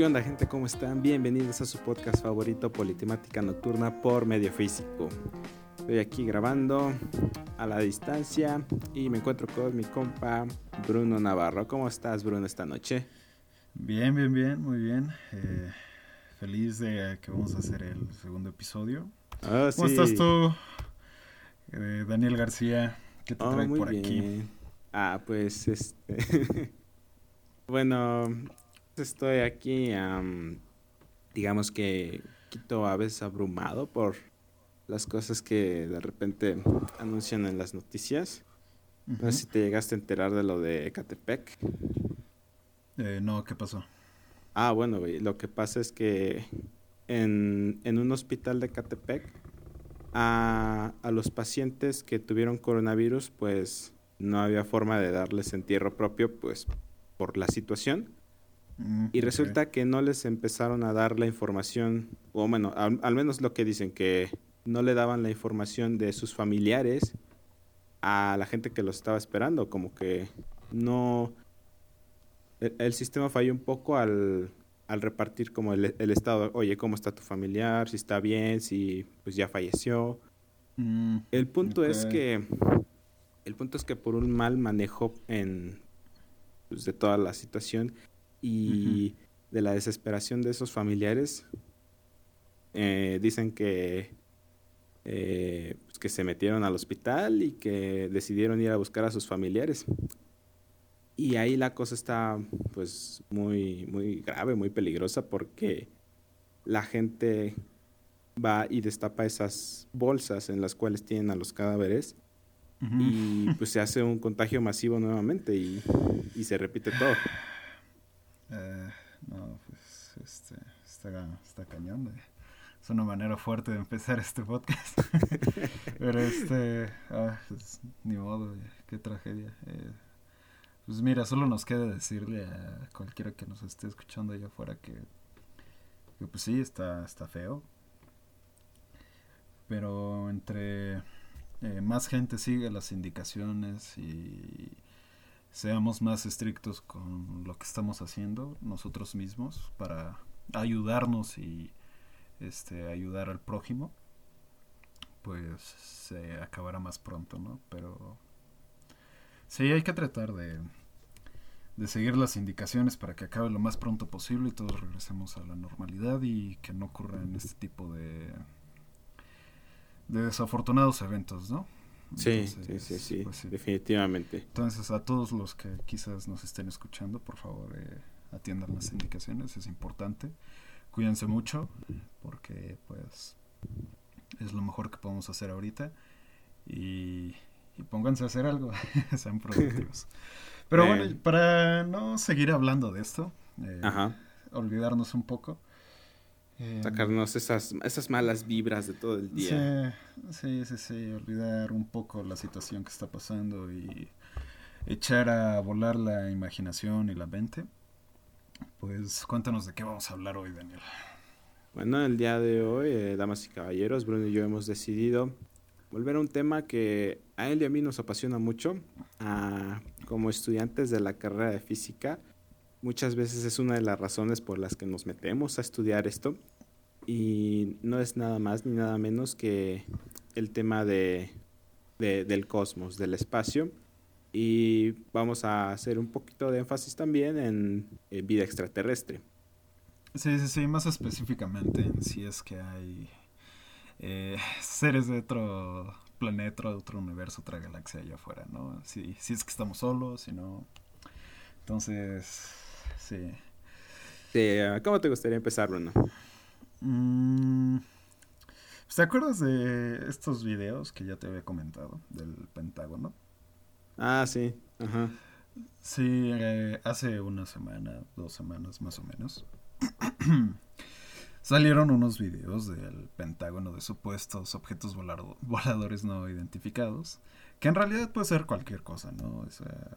¿Qué onda gente? ¿Cómo están? Bienvenidos a su podcast favorito Politemática Nocturna por medio físico. Estoy aquí grabando a la distancia y me encuentro con mi compa Bruno Navarro. ¿Cómo estás Bruno esta noche? Bien, bien, bien, muy bien. Eh, feliz de que vamos a hacer el segundo episodio. Oh, ¿Cómo sí. estás tú, eh, Daniel García? ¿Qué te Oh, trae por aquí? Ah, pues este. bueno, estoy aquí, am, digamos que quito a veces abrumado por las cosas que de repente anuncian en las noticias. No sé si te llegaste a enterar de lo de Ecatepec. Eh, no, ¿qué pasó? Ah, bueno, güey, lo que pasa es que en, en un hospital de Catepec, a, a los pacientes que tuvieron coronavirus, pues no había forma de darles entierro propio, pues por la situación. Mm, Y resulta que no les empezaron a dar la información, o bueno, al, al menos lo que dicen, que no le daban la información de sus familiares a la gente que los estaba esperando, como que no... El, el sistema falló un poco al, al repartir como el, el estado, oye, ¿cómo está tu familiar? Si está bien, si pues ya falleció. Mm, El punto es que el punto es que por un mal manejo en pues, de toda la situación y de la desesperación de esos familiares eh, dicen que eh, pues, que se metieron al hospital y que decidieron ir a buscar a sus familiares y ahí la cosa está pues muy muy grave muy peligrosa porque la gente va y destapa esas bolsas en las cuales tienen a los cadáveres y pues se hace un contagio masivo nuevamente y, y se repite todo. Eh, no, pues este, está, está cañón. Es una manera fuerte de empezar este podcast. Pero este, ah, pues, ni modo, qué tragedia. Eh, pues mira, solo nos queda decirle a cualquiera que nos esté escuchando allá afuera que, que pues sí, está, está feo. Pero entre eh, más gente siga las indicaciones y seamos más estrictos con lo que estamos haciendo nosotros mismos para ayudarnos y este ayudar al prójimo pues se acabará más pronto no pero sí hay que tratar de de seguir las indicaciones para que acabe lo más pronto posible y todos regresemos a la normalidad y que no ocurran este tipo de de desafortunados eventos no Sí, sí, sí, pues sí. definitivamente. Entonces, a todos los que quizás nos estén escuchando, por favor, eh, atiendan las indicaciones, es importante. Cuídense mucho, porque pues es lo mejor que podemos hacer ahorita. Y, y pónganse a hacer algo, sean productivos. Pero Eh. bueno, para no seguir hablando de esto, eh, Ajá, olvidarnos un poco. eh, sacarnos esas, esas malas vibras de todo el día. Sí, sí, sí, sí, olvidar un poco la situación que está pasando y echar a volar la imaginación y la mente. Pues cuéntanos de qué vamos a hablar hoy, Daniel. Bueno, el día de hoy, eh, damas y caballeros, Bruno y yo hemos decidido volver a un tema que a él y a mí nos apasiona mucho. Como estudiantes de la carrera de física, muchas veces es una de las razones por las que nos metemos a estudiar esto. Y no es nada más ni nada menos que el tema de- del cosmos, del espacio. Y vamos a hacer un poquito de énfasis también en eh, vida extraterrestre. Sí, sí, sí, más específicamente en si es que hay eh, seres de otro planeta, otro universo, otra galaxia allá afuera, ¿no? Si, si es que estamos solos, si no. Entonces, sí. Sí, ¿Cómo te gustaría empezar, Bruno? Mm, ¿Te acuerdas de estos videos que ya te había comentado del Pentágono? Ah, sí. Ajá. Sí, eh, hace una semana, dos semanas más o menos, salieron unos videos del Pentágono de supuestos objetos volado- voladores no identificados, que en realidad puede ser cualquier cosa, ¿no? O sea,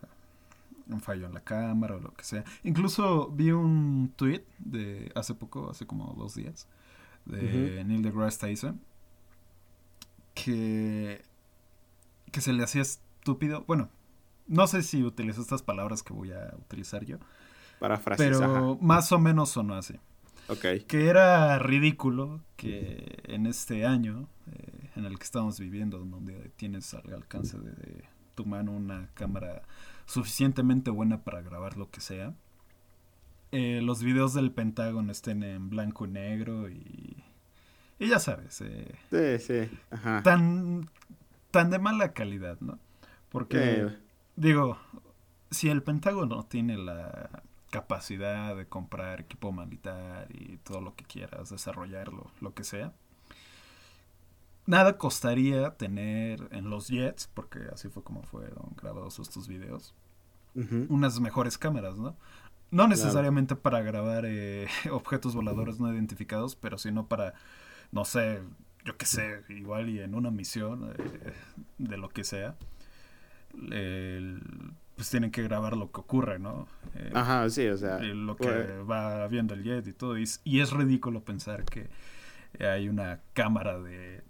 un fallo en la cámara o lo que sea. Incluso vi un tweet de hace poco, hace como dos días, de Neil deGrasse Tyson, que, que se le hacía estúpido, bueno, no sé si utilizó estas palabras que voy a utilizar yo, Pero más o menos sonó así. Ok. Que era ridículo que en este año eh, en el que estamos viviendo, donde tienes al alcance de, tu mano una cámara suficientemente buena para grabar lo que sea, eh, los videos del Pentágono estén en blanco y negro y, y ya sabes. Eh, sí, sí. Ajá. Tan, tan de mala calidad, ¿no? Porque, digo, si el Pentágono tiene la capacidad de comprar equipo militar y todo lo que quieras, desarrollarlo, lo que sea. Nada costaría tener en los jets, porque así fue como fueron grabados estos videos, unas mejores cámaras, ¿no? No necesariamente para grabar eh, objetos voladores no identificados, pero sino para, no sé, yo qué sé, igual y en una misión eh, de lo que sea, el, pues tienen que grabar lo que ocurre, ¿no? Eh, Ajá, sí, o sea. Lo que va viendo el jet y todo. Y, y, es ridículo pensar que hay una cámara de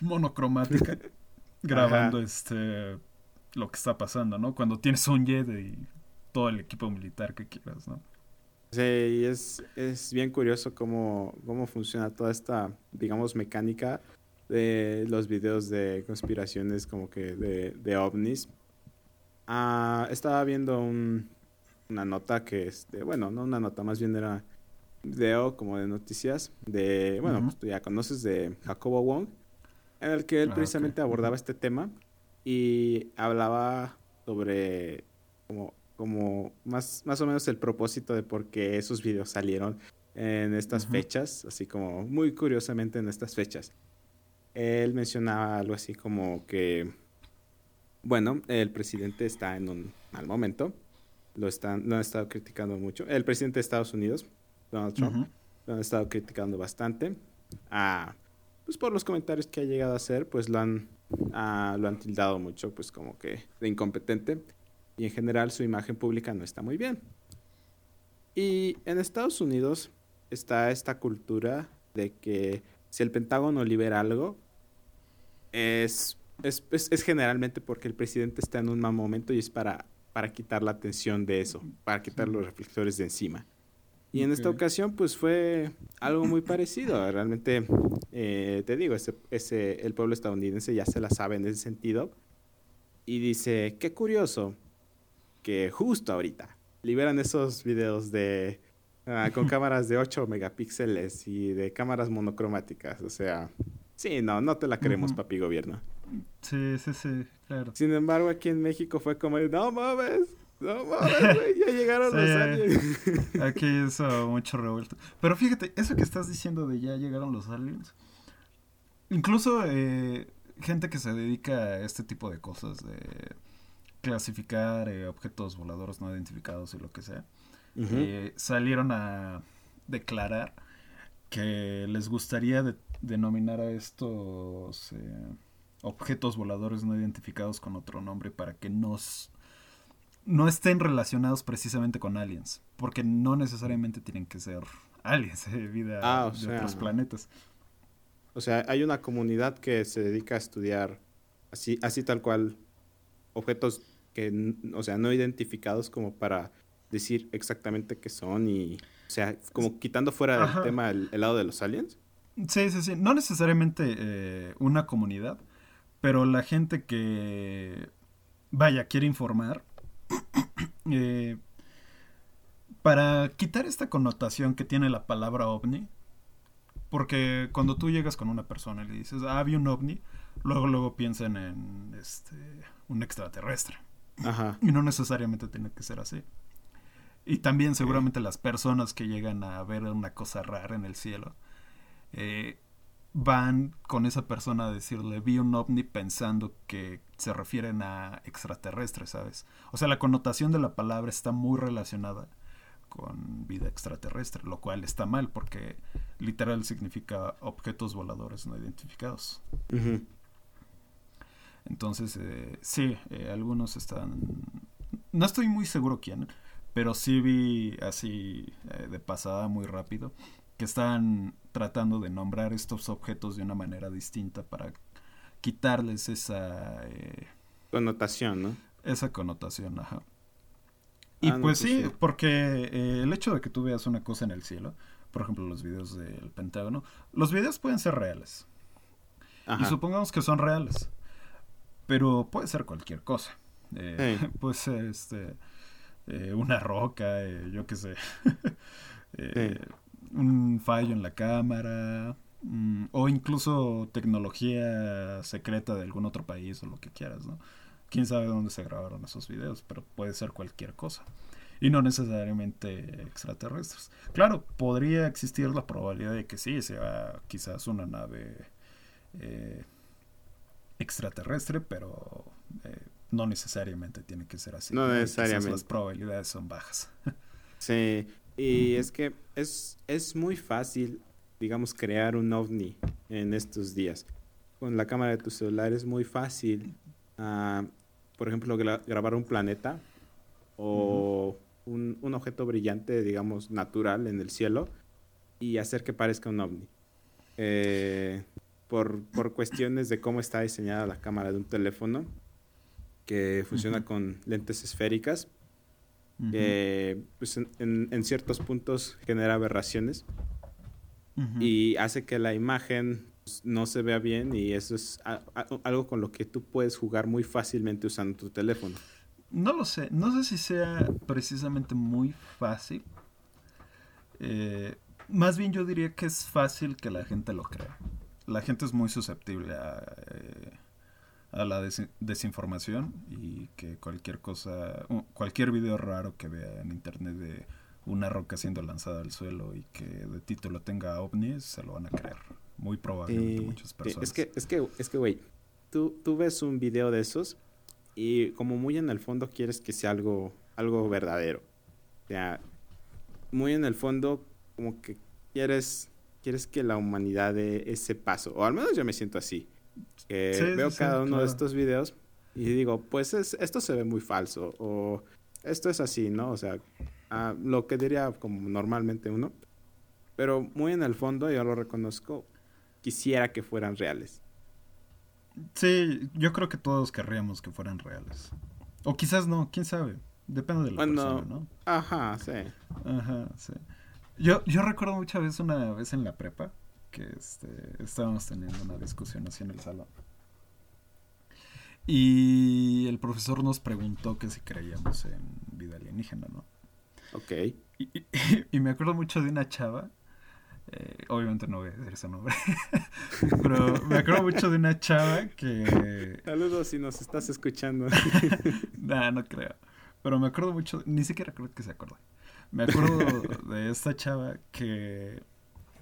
monocromática grabando este lo que está pasando, ¿no? Cuando tienes un jet y todo el equipo militar que quieras, ¿no? Sí, y es, es bien curioso cómo, cómo funciona toda esta, digamos, mecánica de los videos de conspiraciones como que de, de ovnis Ah, estaba viendo una nota que, este, bueno, no una nota, más bien era un video como de noticias de, bueno, pues tú ya conoces de Jacobo Wong, en el que él ah, precisamente abordaba este tema y hablaba sobre como, como más, más o menos el propósito de por qué esos videos salieron en estas fechas, así como muy curiosamente en estas fechas. Él mencionaba algo así como que bueno, el presidente está en un mal momento. Lo, están, lo han estado criticando mucho. El presidente de Estados Unidos, Donald Trump, lo han estado criticando bastante. Ah, pues por los comentarios que ha llegado a hacer, pues lo han, ah, lo han tildado mucho, pues como que de incompetente. Y en general su imagen pública no está muy bien. Y en Estados Unidos está esta cultura de que si el Pentágono libera algo, es es, es, generalmente porque el presidente está en un mal momento y es para, para quitar la atención de eso, para quitar los reflectores de encima. Y en esta ocasión, pues fue algo muy parecido. Realmente, eh, te digo, ese, ese, el pueblo estadounidense ya se la sabe en ese sentido. Y dice, qué curioso que justo ahorita liberan esos videos de ah, con cámaras de 8 megapíxeles y de cámaras monocromáticas. O sea, sí, no, no te la queremos, papi gobierno. Sí, sí, sí, claro. Sin embargo, aquí en México fue como, no mames, no mames, güey, ya llegaron los aliens. Aquí hizo mucho revuelto. Pero fíjate, eso que estás diciendo de ya llegaron los aliens, incluso eh, gente que se dedica a este tipo de cosas, de clasificar eh, objetos voladores no identificados y lo que sea, eh, salieron a declarar que les gustaría denominar a estos objetos voladores no identificados con otro nombre para que nos no estén relacionados precisamente con aliens, porque no necesariamente tienen que ser aliens, eh, vida ah, de otros planetas. O sea, hay una comunidad que se dedica a estudiar así, así tal cual objetos que, o sea, no identificados como para decir exactamente qué son y, o sea, como quitando fuera del tema el, lado de los aliens. Sí, sí, sí. No necesariamente eh, una comunidad, pero la gente que, vaya, quiere informar, eh, para quitar esta connotación que tiene la palabra ovni, porque cuando tú llegas con una persona y le dices, ah, vi un ovni, luego, luego piensan en este, un extraterrestre. Ajá. Y no necesariamente tiene que ser así. Y también seguramente las personas que llegan a ver una cosa rara en el cielo, eh, van con esa persona a decirle vi un ovni pensando que se refieren a extraterrestres, ¿sabes? O sea, la connotación de la palabra está muy relacionada con vida extraterrestre, lo cual está mal porque literal significa objetos voladores no identificados. Entonces, eh, sí, eh, algunos están... No estoy muy seguro quién, pero sí vi así eh, de pasada muy rápido que están tratando de nombrar estos objetos de una manera distinta para quitarles esa eh, connotación, ¿no? Esa connotación, ajá. Y pues, pues sí, porque eh, el hecho de que tú veas una cosa en el cielo, por ejemplo los videos del Pentágono, los videos pueden ser reales. Y supongamos que son reales. Pero puede ser cualquier cosa. Eh, puede ser este, eh, una roca, yo qué sé. Un fallo en la cámara. Mm, o incluso tecnología secreta de algún otro país o lo que quieras, ¿no? Quién sabe dónde se grabaron esos videos, pero puede ser cualquier cosa. Y no necesariamente extraterrestres. Claro, podría existir la probabilidad de que sí, sea quizás una nave extraterrestre, pero eh, no necesariamente tiene que ser así. No necesariamente. Las probabilidades son bajas. sí, y es que es, es muy fácil, digamos, crear un ovni en estos días. Con la cámara de tu celular es muy fácil, uh, por ejemplo, grabar un planeta o un, un, objeto brillante, digamos, natural en el cielo y hacer que parezca un ovni. Eh, por, por cuestiones de cómo está diseñada la cámara de un teléfono, que funciona con lentes esféricas. Pues en, en, ciertos puntos genera aberraciones y hace que la imagen pues, no se vea bien y eso es algo con lo que tú puedes jugar muy fácilmente usando tu teléfono. No lo sé, no sé si sea precisamente muy fácil. Eh, más bien yo diría que es fácil que la gente lo crea la gente es muy susceptible a, eh, a la desinformación y que cualquier cosa, cualquier video raro que vea en internet de una roca siendo lanzada al suelo y que de título tenga ovnis, se lo van a creer. Muy probablemente muchas personas. Es que, es que, es que, güey, tú, tú ves un video de esos y como muy en el fondo quieres que sea algo, algo verdadero. O sea, muy en el fondo como que quieres quieres que la humanidad dé ese paso. O al menos yo me siento así. Veo cada uno de estos videos y digo, pues esto se ve muy falso. O esto es así, ¿no? O sea, ah, lo que diría como normalmente uno. Pero muy en el fondo, yo lo reconozco, quisiera que fueran reales. Sí, yo creo que todos querríamos que fueran reales. O quizás no, quién sabe. Depende de la persona, ¿no? Ajá, sí. Ajá, sí. Yo, yo recuerdo muchas veces una vez en la prepa que este, estábamos teniendo una discusión así en el salón. Y el profesor nos preguntó que si creíamos en vida alienígena, ¿no? Ok. Y, me acuerdo mucho de una chava, eh, obviamente no voy a decir ese nombre, pero me acuerdo mucho de una chava que... Saludos si nos estás escuchando. nah, no creo. Pero me acuerdo mucho, ni siquiera creo que se acuerde. Me acuerdo de esta chava que,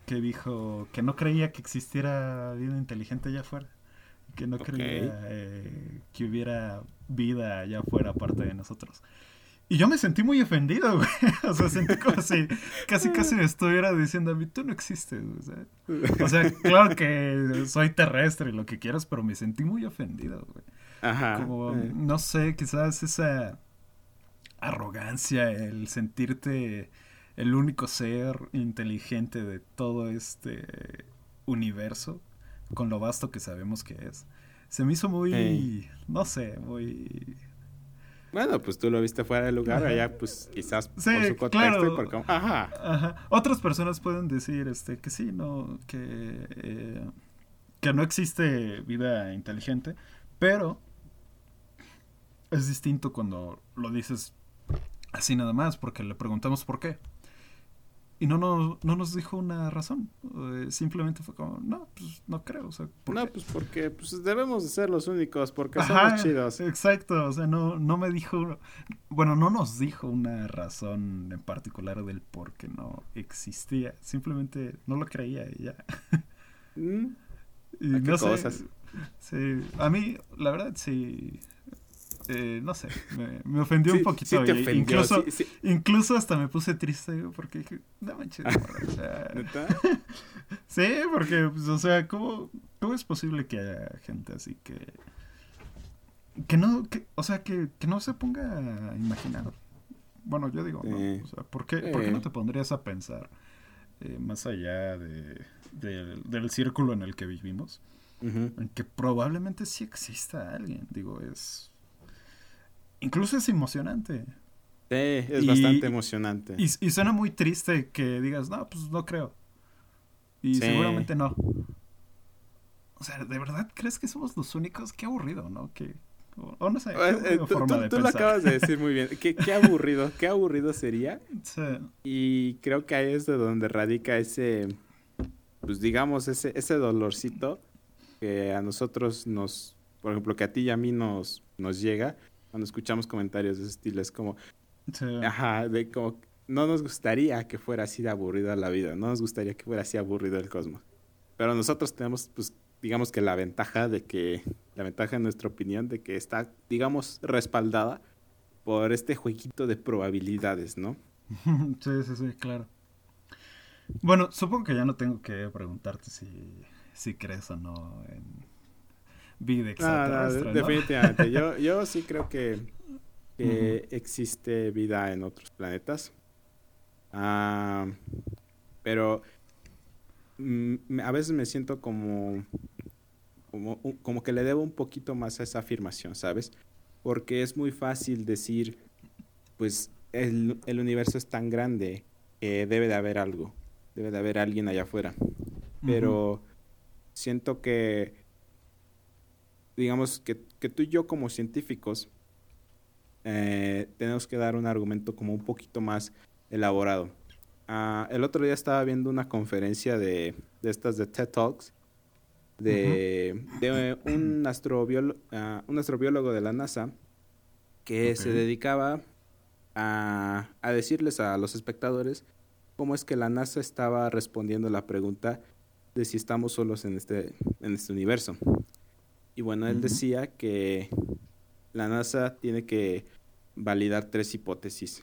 que dijo que no creía que existiera vida inteligente allá afuera. Que no creía eh, que hubiera vida allá afuera aparte de nosotros. Y yo me sentí muy ofendido, güey. O sea, sentí como si casi casi me estuviera diciendo a mí, tú no existes. Sea, o sea, claro que soy terrestre y lo que quieras, pero me sentí muy ofendido, güey. Ajá. Como, eh. no sé, quizás esa arrogancia, el sentirte el único ser inteligente de todo este universo, con lo vasto que sabemos que es. Se me hizo muy, no sé, muy... Bueno, pues tú lo viste fuera del lugar, allá pues quizás por su contexto y por Ajá. Ajá. Otras personas pueden decir este que sí, no, que, eh, que no existe vida inteligente, pero es distinto cuando lo dices Así nada más, porque le preguntamos por qué. Y no, no, no nos dijo una razón. Eh, simplemente fue como, no, pues no creo. O sea, no, pues porque pues, debemos de ser los únicos, porque somos chidos. Exacto, o sea, no, no me dijo, bueno, no nos dijo una razón en particular del por qué no existía. Simplemente no lo creía y ya. Mm. y no cosas? Sí, a mí, la verdad, sí eh, no sé, me, ofendió un poquito. incluso, incluso hasta me puse triste porque dije, no manches, o sea, sí, porque, pues, o sea, ¿cómo, ¿cómo es posible que haya gente así que... Que no, que, o sea, que, que no se ponga a imaginar. Bueno, yo digo, no, o sea, ¿por qué, ¿por qué no te pondrías a pensar eh, más allá de, del círculo en el que vivimos? En que probablemente sí exista alguien. Digo, es incluso es emocionante. Sí, es bastante emocionante. Y, suena muy triste que digas, no, pues no creo. Y seguramente no. O sea, ¿de verdad crees que somos los únicos? Qué aburrido, ¿no? Que, o, no sé. Eh, tú, lo acabas de decir muy bien. Qué, qué aburrido, qué aburrido sería. Sí. Y creo que ahí es de donde radica ese, pues digamos, ese, ese dolorcito que a nosotros nos, por ejemplo, que a ti y a mí nos, nos llega cuando escuchamos comentarios de ese estilo. Es como, ajá, de como, no nos gustaría que fuera así de aburrida la vida, no nos gustaría que fuera así aburrido el cosmos. Pero nosotros tenemos, pues, digamos que la ventaja de que, la ventaja en nuestra opinión de que está, digamos, respaldada por este jueguito de probabilidades, ¿no? sí, sí, sí, claro. Bueno, supongo que ya no tengo que preguntarte si, si crees o no en vida extraterrestre. Definitivamente. yo, yo sí creo que, existe vida en otros planetas. Ah, pero mm, a veces me siento como como, que le debo un poquito más a esa afirmación, ¿sabes? Porque es muy fácil decir, pues el, universo es tan grande que debe de haber algo, debe de haber alguien allá afuera. Pero siento que, digamos, que, tú y yo como científicos eh, tenemos que dar un argumento como un poquito más elaborado. Ah, el otro día estaba viendo una conferencia de, de estas de TED Talks de, un, astrobiólogo, ah, un astrobiólogo de la NASA que se dedicaba a, decirles a los espectadores cómo es que la NASA estaba respondiendo la pregunta de si estamos solos en este, en este universo. Y bueno, él decía que la NASA tiene que validar tres hipótesis.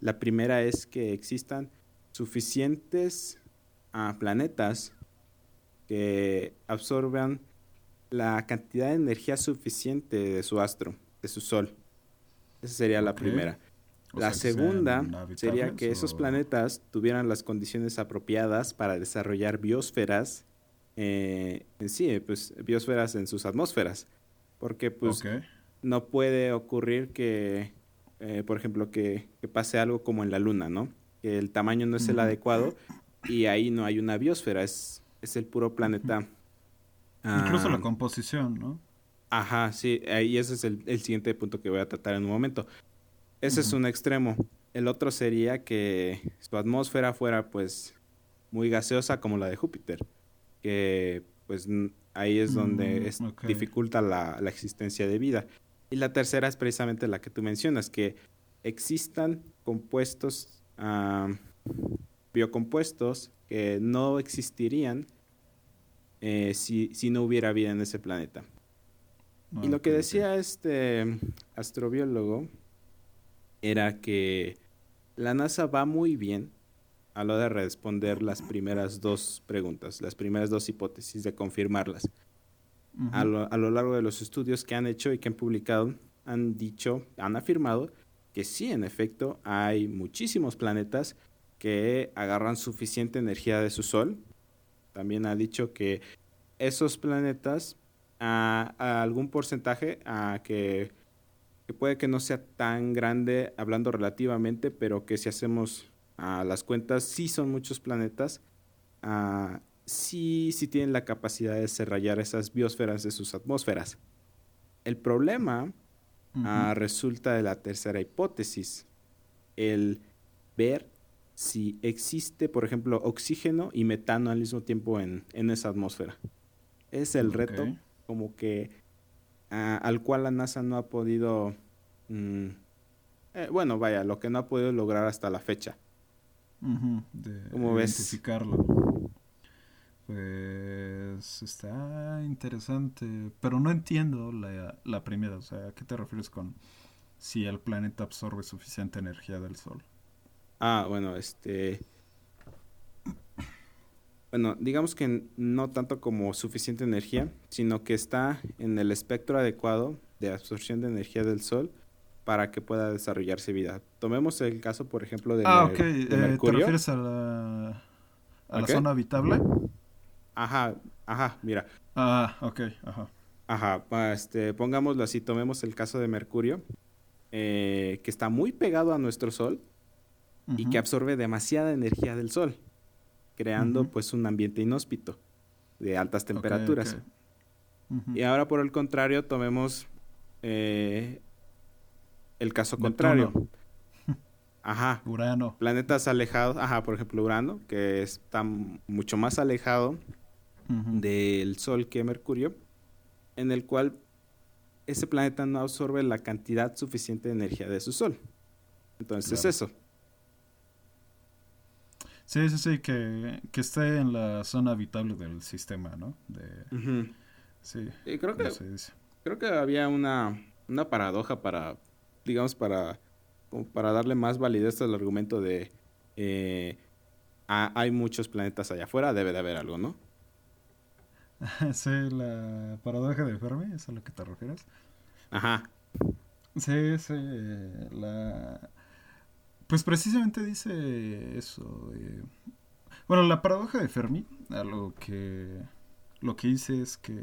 La primera es que existan suficientes ah, planetas que absorban la cantidad de energía suficiente de su astro, de su sol. Esa sería la primera. la segunda sería que esos planetas tuvieran las condiciones apropiadas para desarrollar biosferas, eh, en sí, pues biosferas en sus atmósferas. Porque pues no puede ocurrir que, eh, por ejemplo, que, pase algo como en la Luna, ¿no? Que el tamaño no es el adecuado y ahí no hay una biosfera, es es el puro planeta. Incluso la ah, composición, ¿no? Ajá, sí, y ese es el, siguiente punto que voy a tratar en un momento. Ese es un extremo. El otro sería que su atmósfera fuera pues muy gaseosa como la de Júpiter, que pues ahí es donde mm, dificulta la, existencia de vida. Y la tercera es precisamente la que tú mencionas, que existan compuestos, ah, biocompuestos que no existirían eh, si, no hubiera vida en ese planeta. y lo que decía este astrobiólogo era que la NASA va muy bien a lo de responder las primeras dos preguntas, las primeras dos hipótesis, de confirmarlas. a, lo, a lo largo de los estudios que han hecho y que han publicado, han dicho, han afirmado que sí, en efecto, hay muchísimos planetas que agarran suficiente energía de su Sol también ha dicho que esos planetas, a, algún porcentaje, a que, puede que no sea tan grande hablando relativamente, pero que si hacemos a las cuentas, sí son muchos planetas, sí, sí tienen la capacidad de desarrollar esas biosferas de sus atmósferas. El problema resulta de la tercera hipótesis, el ver si existe, por ejemplo, oxígeno y metano al mismo tiempo en, esa atmósfera. Es el reto como que ah, al cual la NASA no ha podido, mm, eh, bueno, vaya, lo que no ha podido lograr hasta la fecha. De identificarlo. Pues está interesante, pero no entiendo la, la primera, o sea, ¿a qué te refieres con si el planeta absorbe suficiente energía del Sol? Ah, bueno, este... Bueno, digamos que no tanto como suficiente energía, sino que está en el espectro adecuado de absorción de energía del Sol para que pueda desarrollarse vida. Tomemos el caso, por ejemplo, de, ah, eh, ¿Te refieres a la, a la zona habitable? Ajá, ajá, mira. Ah, ok, ajá. Ajá, este, pongámoslo así, tomemos el caso de Mercurio. eh, que está muy pegado a nuestro Sol y que absorbe demasiada energía del Sol, creando pues un ambiente inhóspito de altas temperaturas. Y ahora por el contrario tomemos eh, el caso contrario. Ajá. Urano. Planetas alejados, ajá, por ejemplo Urano, que está mucho más alejado del Sol que Mercurio, en el cual ese planeta no absorbe la cantidad suficiente de energía de su Sol. Entonces es eso. Sí, sí, sí, que, que esté en la zona habitable del sistema, ¿no? De, Sí, creo que, creo que había una, una paradoja para, digamos, para, para darle más validez al argumento de eh, hay muchos planetas allá afuera, debe de haber algo, ¿no? sí, la paradoja de Fermi, ¿es a lo que te refieres? Ajá. Sí, sí, la... Pues precisamente dice eso. Bueno, la paradoja de Fermi, a lo que lo que hice es que...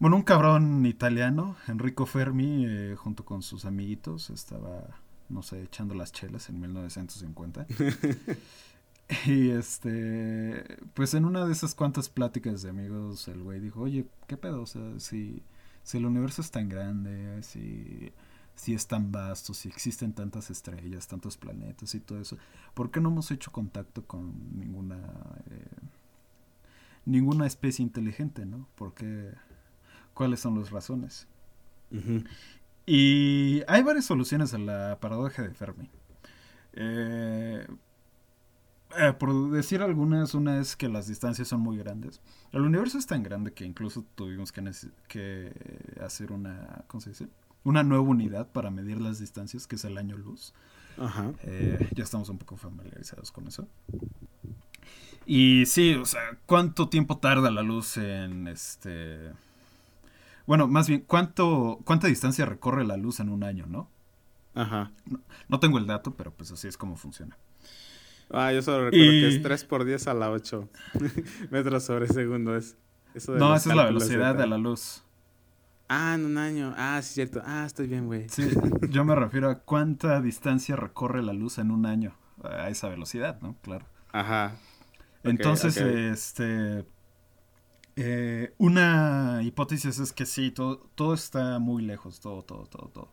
Bueno, un cabrón italiano, Enrico Fermi, eh, junto con sus amiguitos, estaba, no sé, echando las chelas en 1950. y este, pues en una de esas cuantas pláticas de amigos, el güey dijo, oye, ¿qué pedo? O sea, si, si el universo es tan grande, si, si es tan vasto, si existen tantas estrellas, tantos planetas y todo eso, ¿por qué no hemos hecho contacto con ninguna... Eh, ninguna especie inteligente, ¿no? Porque, ¿cuáles son las razones? Y hay varias soluciones a la paradoja de Fermi. Eh, eh, por decir algunas, una es que las distancias son muy grandes. El universo es tan grande que incluso tuvimos que, que hacer una, ¿cómo se dice? Una nueva unidad para medir las distancias, que es el año luz. Ajá. Eh, ya estamos un poco familiarizados con eso. Y sí, o sea, ¿cuánto tiempo tarda la luz en este... Bueno, más bien, ¿cuánto, ¿cuánta distancia recorre la luz en un año, no? Ajá. No, tengo el dato, pero pues así es como funciona. Ah, yo solo recuerdo que es 3 por 10 a la 8 metros sobre segundo. Es, no, esa es la velocidad de la luz. Ah, en un año. Ah, sí, cierto. Ah, estoy bien, güey. Sí, yo me refiero a cuánta distancia recorre la luz en un año. A esa velocidad, ¿no? Claro. Ajá. Entonces, este. Eh, una hipótesis es que sí, todo, todo está muy lejos, todo, todo, todo, todo.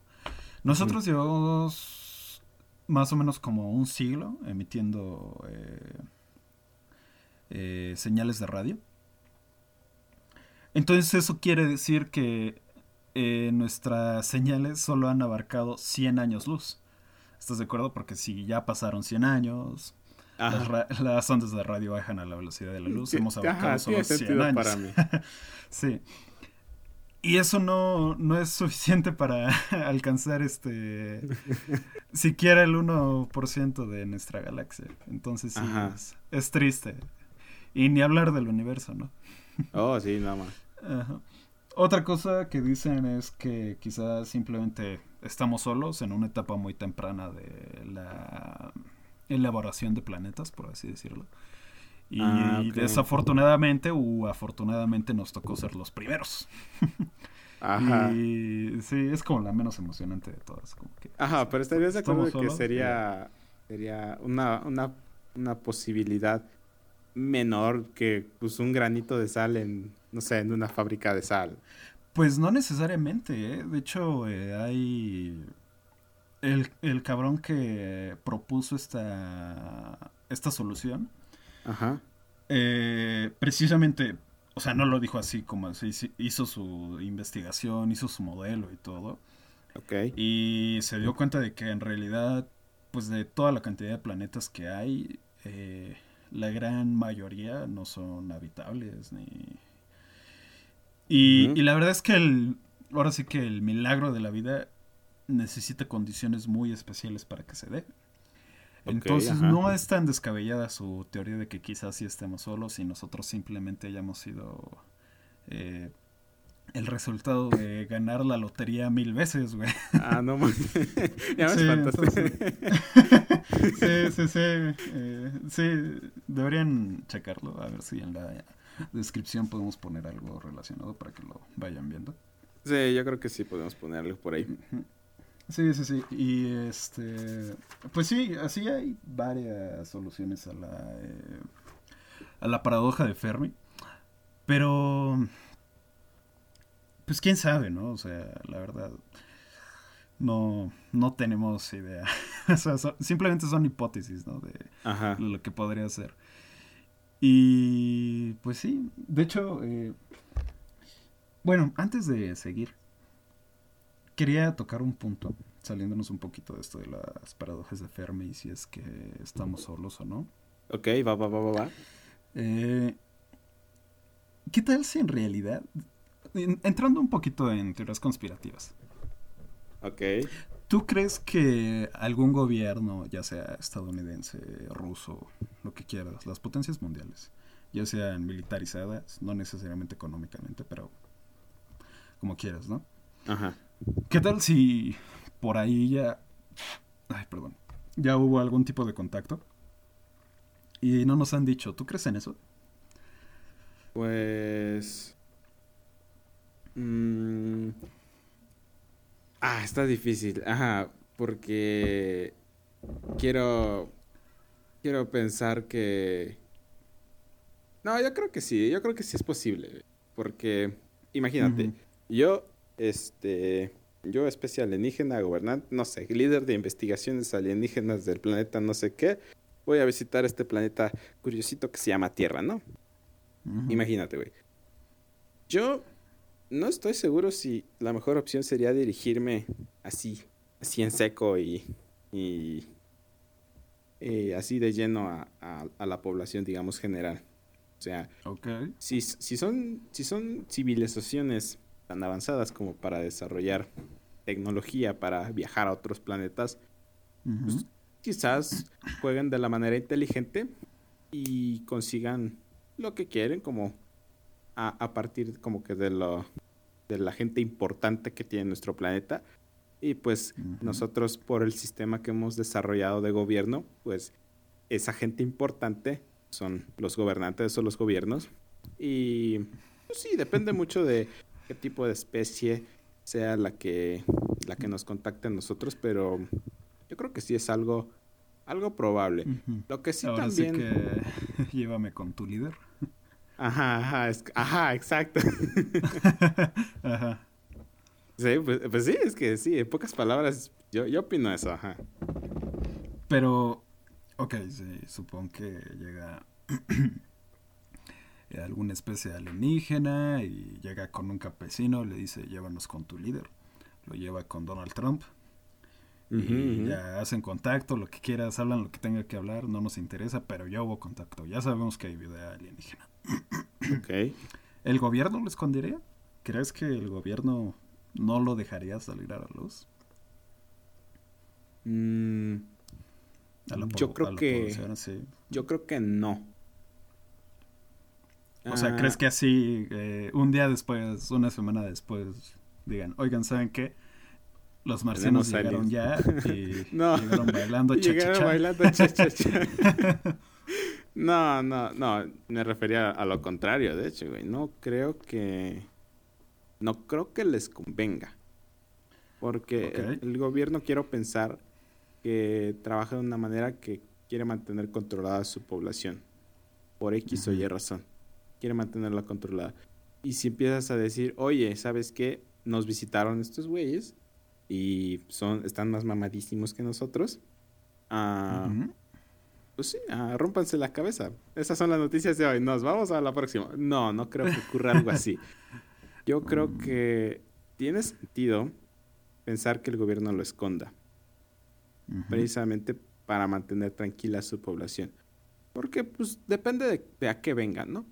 Nosotros llevamos más o menos como un siglo emitiendo eh, eh, señales de radio. Entonces eso quiere decir que nuestras señales solo han abarcado 100 años luz. ¿Estás de acuerdo? Porque si ya pasaron 100 años, las, ondas de radio bajan a la velocidad de la luz. Hemos abarcado solo 100 años. Para mí. sí. Y eso no, no es suficiente para alcanzar este siquiera el 1% de nuestra galaxia. Entonces sí, es, triste. Y ni hablar del universo, ¿no? oh, sí, nada más. Otra cosa que dicen es que quizás simplemente estamos solos en una etapa muy temprana de la elaboración de planetas, por así decirlo. Y ah, desafortunadamente o afortunadamente nos tocó ser los primeros. Ajá. Y sí, es como la menos emocionante de todas. Como que, Ajá, pero estarías de acuerdo que sería, sería una, una, una posibilidad menor que pues un granito de sal en, no sé, en una fábrica de sal. Pues no necesariamente, ¿eh? De hecho, eh, hay el, el cabrón que propuso esta, esta solución, Ajá. Eh, precisamente, o sea, no lo dijo así como así, hizo su investigación, hizo su modelo y todo. Ok. Y se dio cuenta de que en realidad, pues de toda la cantidad de planetas que hay, eh, la gran mayoría no son habitables ni... Y, y la verdad es que el, ahora sí que el milagro de la vida necesita condiciones muy especiales para que se dé. Entonces no es tan descabellada su teoría de que quizás sí estemos solos y nosotros simplemente hayamos sido eh, el resultado de ganar la lotería mil veces, güey. Ah, no, ya me sí, sí, sí, sí. Eh, sí, deberían checarlo, a ver si en la descripción podemos poner algo relacionado para que lo vayan viendo. Sí, yo creo que sí podemos ponerlo por ahí. Sí, sí, sí. Y este, pues sí, así hay varias soluciones a la, eh, a la paradoja de Fermi. Pero, pues quién sabe, ¿no? O sea, la verdad, no, no tenemos idea. o sea, simplemente son hipótesis, ¿no? De, lo que podría ser. Y, pues sí, de hecho, eh, bueno, antes de seguir, quería tocar un punto, saliéndonos un poquito de esto de las paradojas de Fermi y si es que estamos solos o no. Ok, va, va, va, va, va. Eh, ¿Qué tal si en realidad, entrando un poquito en teorías conspirativas? Ok. ¿Tú crees que algún gobierno, ya sea estadounidense, ruso, lo que quieras, las potencias mundiales, ya sean militarizadas, no necesariamente económicamente, pero como quieras, ¿no? Ajá. ¿Qué tal si por ahí ya... Ay, perdón. Ya hubo algún tipo de contacto. Y no nos han dicho, ¿tú crees en eso? Pues... Mm, ah, está difícil. Ajá, porque quiero... Quiero pensar que... No, yo creo que sí, yo creo que sí es posible. Porque, imagínate, yo este, yo especie alienígena, gobernante, no sé, líder de investigaciones alienígenas del planeta no sé qué, voy a visitar este planeta curiosito que se llama Tierra, ¿no? Imagínate, güey. Yo no estoy seguro si la mejor opción sería dirigirme así, así en seco y, y, así de lleno a, a, la población, digamos, general. O sea, si, si, son, si son civilizaciones tan avanzadas como para desarrollar tecnología para viajar a otros planetas, pues, quizás jueguen de la manera inteligente y consigan lo que quieren, como a, partir como que de lo de la gente importante que tiene nuestro planeta. Y pues nosotros por el sistema que hemos desarrollado de gobierno, pues esa gente importante son los gobernantes o los gobiernos. Y pues sí, depende mucho de qué tipo de especie sea la que, la que nos contacte a nosotros, pero yo creo que sí es algo, algo probable. Lo que sí también... Sí que llévame con tu líder. Ajá, ajá, ajá, exacto. ajá. Sí, pues, pues, sí, es que sí, en pocas palabras, yo, yo opino eso, ajá. Pero, ok, sí, supongo que llega alguna especie de alienígena y llega con un campesino, le dice, llévanos con tu líder. Lo lleva con Donald Trump. y ya hacen contacto, lo que quieras, hablan lo que tenga que hablar, no nos interesa, pero ya hubo contacto, ya sabemos que hay vida alienígena. ok. ¿El gobierno lo escondería? ¿Crees que el gobierno no lo dejaría salir a la luz? Mm, yo creo que yo creo que no o sea, ¿crees ah. que así, eh, un día después, una semana después, digan, oigan, ¿saben qué? Los marcianos llegaron ya y llegaron bailando cha, Llegaron bailando No, no, no, me refería a lo contrario, de hecho, güey. No creo que... No creo que les convenga. Porque el, gobierno, quiero pensar, que trabaja de una manera que quiere mantener controlada su población. Por X o Y razón quiere mantenerla controlada. Y si empiezas a decir, oye, ¿sabes qué? Nos visitaron estos güeyes y son, están más mamadísimos que nosotros. Ah, Pues sí, ah, rompanse la cabeza. Esas son las noticias de hoy. Nos vamos a la próxima. No, no creo que ocurra algo así. Yo creo mm. que tiene sentido pensar que el gobierno lo esconda. Precisamente para mantener tranquila a su población. Porque pues depende de a qué vengan, ¿no?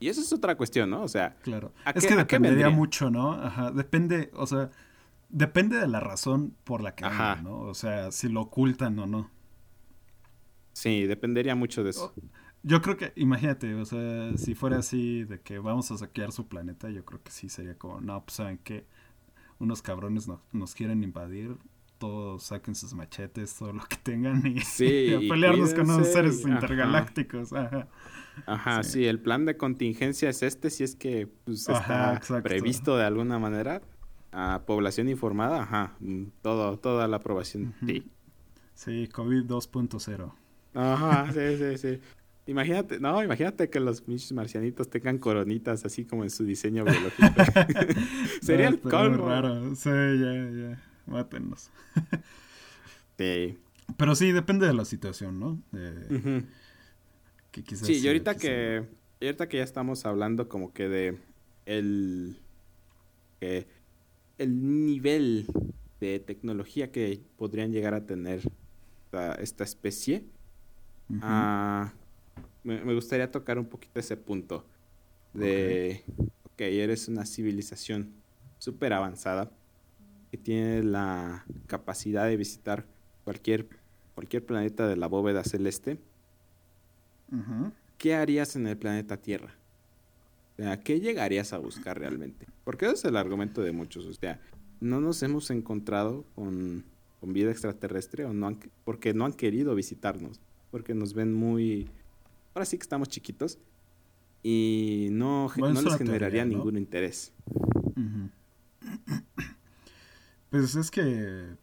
Y eso es otra cuestión, ¿no? O sea, claro. es que dependería mucho, ¿no? Ajá, depende, o sea, depende de la razón por la que Ajá. ¿no? O sea, si lo ocultan o no. Sí, dependería mucho de eso. Yo creo que, imagínate, o sea, si fuera así de que vamos a saquear su planeta, yo creo que sí sería como, no, pues saben que unos cabrones nos quieren invadir, todos saquen sus machetes, todo lo que tengan y, a pelearnos con unos seres intergalácticos. Ajá. Ajá, sí. el plan de contingencia es este, si es que pues, está previsto de alguna manera. a población informada, ajá, mm, todo, toda la aprobación, sí. Sí, COVID 2.0. Ajá, sí, sí, sí. Imagínate, no, imagínate que los marcianitos tengan coronitas así como en su diseño biológico. Sería el colmo. raro. Sí, ya, ya. Mátenos. sí. Pero sí, depende de la situación, ¿no? que quizás sí, y ahorita que, y ahorita que ya estamos hablando como que de el, el nivel de tecnología que podrían llegar a tener esta, especie, uh me, gustaría tocar un poquito ese punto de, ok, eres una civilización súper avanzada que tiene la capacidad de visitar cualquier, cualquier planeta de la bóveda celeste. ¿Qué harías en el planeta Tierra? O sea, ¿qué llegarías a buscar realmente? Porque ese es el argumento de muchos. O sea, no nos hemos encontrado con, con vida extraterrestre o no porque no han querido visitarnos, porque nos ven muy ahora sí que estamos chiquitos y no, no les generaría ningún interés. Pues es que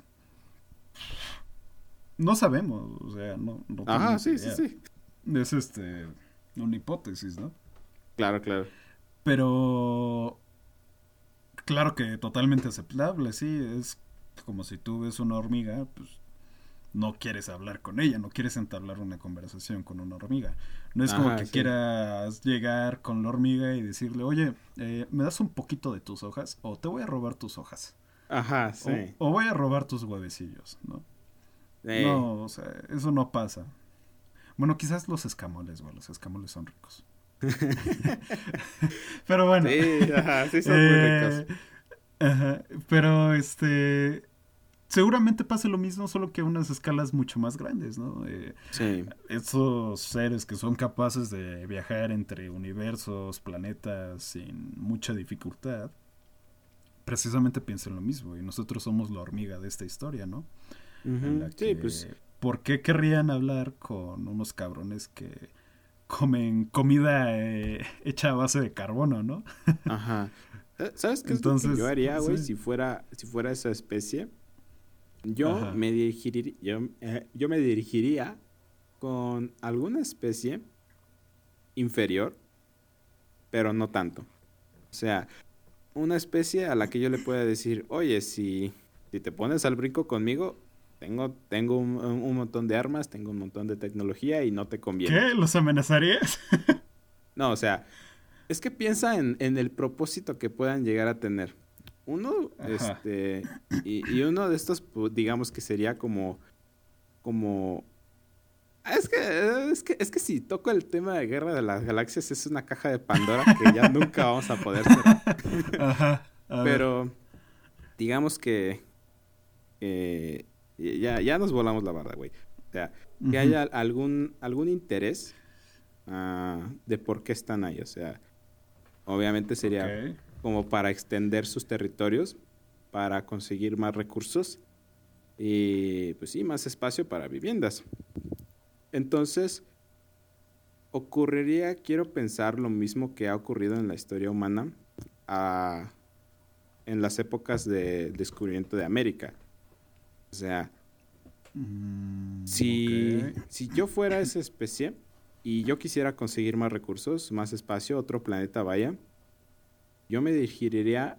no sabemos, o sea, no. no Ajá, sí, sí, sí. Es este una hipótesis, ¿no? Claro, claro. Pero claro que totalmente aceptable, sí, es como si tú ves una hormiga, pues no quieres hablar con ella, no quieres entablar una conversación con una hormiga. No es como que quieras llegar con la hormiga y decirle, oye, eh, ¿me das un poquito de tus hojas? O te voy a robar tus hojas. Ajá, sí. O, voy a robar tus huevecillos, ¿no? No, o sea, eso no pasa. Bueno, quizás los escamoles, güey, los escamoles son ricos. Pero bueno. Sí, ajá, sí son muy ricos. Eh, ajá, pero este seguramente pase lo mismo, solo que a unas escalas mucho más grandes, ¿no? Eh, sí. Esos seres que son capaces de viajar entre universos, planetas, sin mucha dificultad, precisamente piensan lo mismo, y nosotros somos la hormiga de esta historia, ¿no? sí, pues... ¿Por qué querrían hablar con unos cabrones que comen comida eh, hecha a base de carbono, ¿no? Ajá. ¿Sabes qué Entonces, es lo que yo haría, güey, si fuera, si fuera esa especie? Yo me, dirigiría, eh, yo, me dirigiría con alguna especie inferior, pero no tanto. O sea, una especie a la que yo le pueda decir, oye, si, si te pones al brinco conmigo, tengo, tengo un, montón de armas, tengo un montón de tecnología y no te conviene. ¿Qué? ¿Los amenazarías? no, o sea, es que piensa en, en el propósito que puedan llegar a tener. Uno, este, y, uno de estos, pues, digamos que sería como, como, es que, es que, es que si toco el tema de Guerra de las Galaxias es una caja de Pandora que ya nunca vamos a poder cerrar. Ajá, Pero, digamos que, ya, ya nos volamos la barda, güey. O sea, que haya algún, algún interés uh, de por qué están ahí. O sea, obviamente sería como para extender sus territorios, para conseguir más recursos y pues sí, más espacio para viviendas. Entonces, ocurriría, quiero pensar lo mismo que ha ocurrido en la historia humana en las épocas del descubrimiento de América. O sea, mm, si, si yo fuera esa especie y yo quisiera conseguir más recursos, más espacio, otro planeta vaya, yo me dirigiría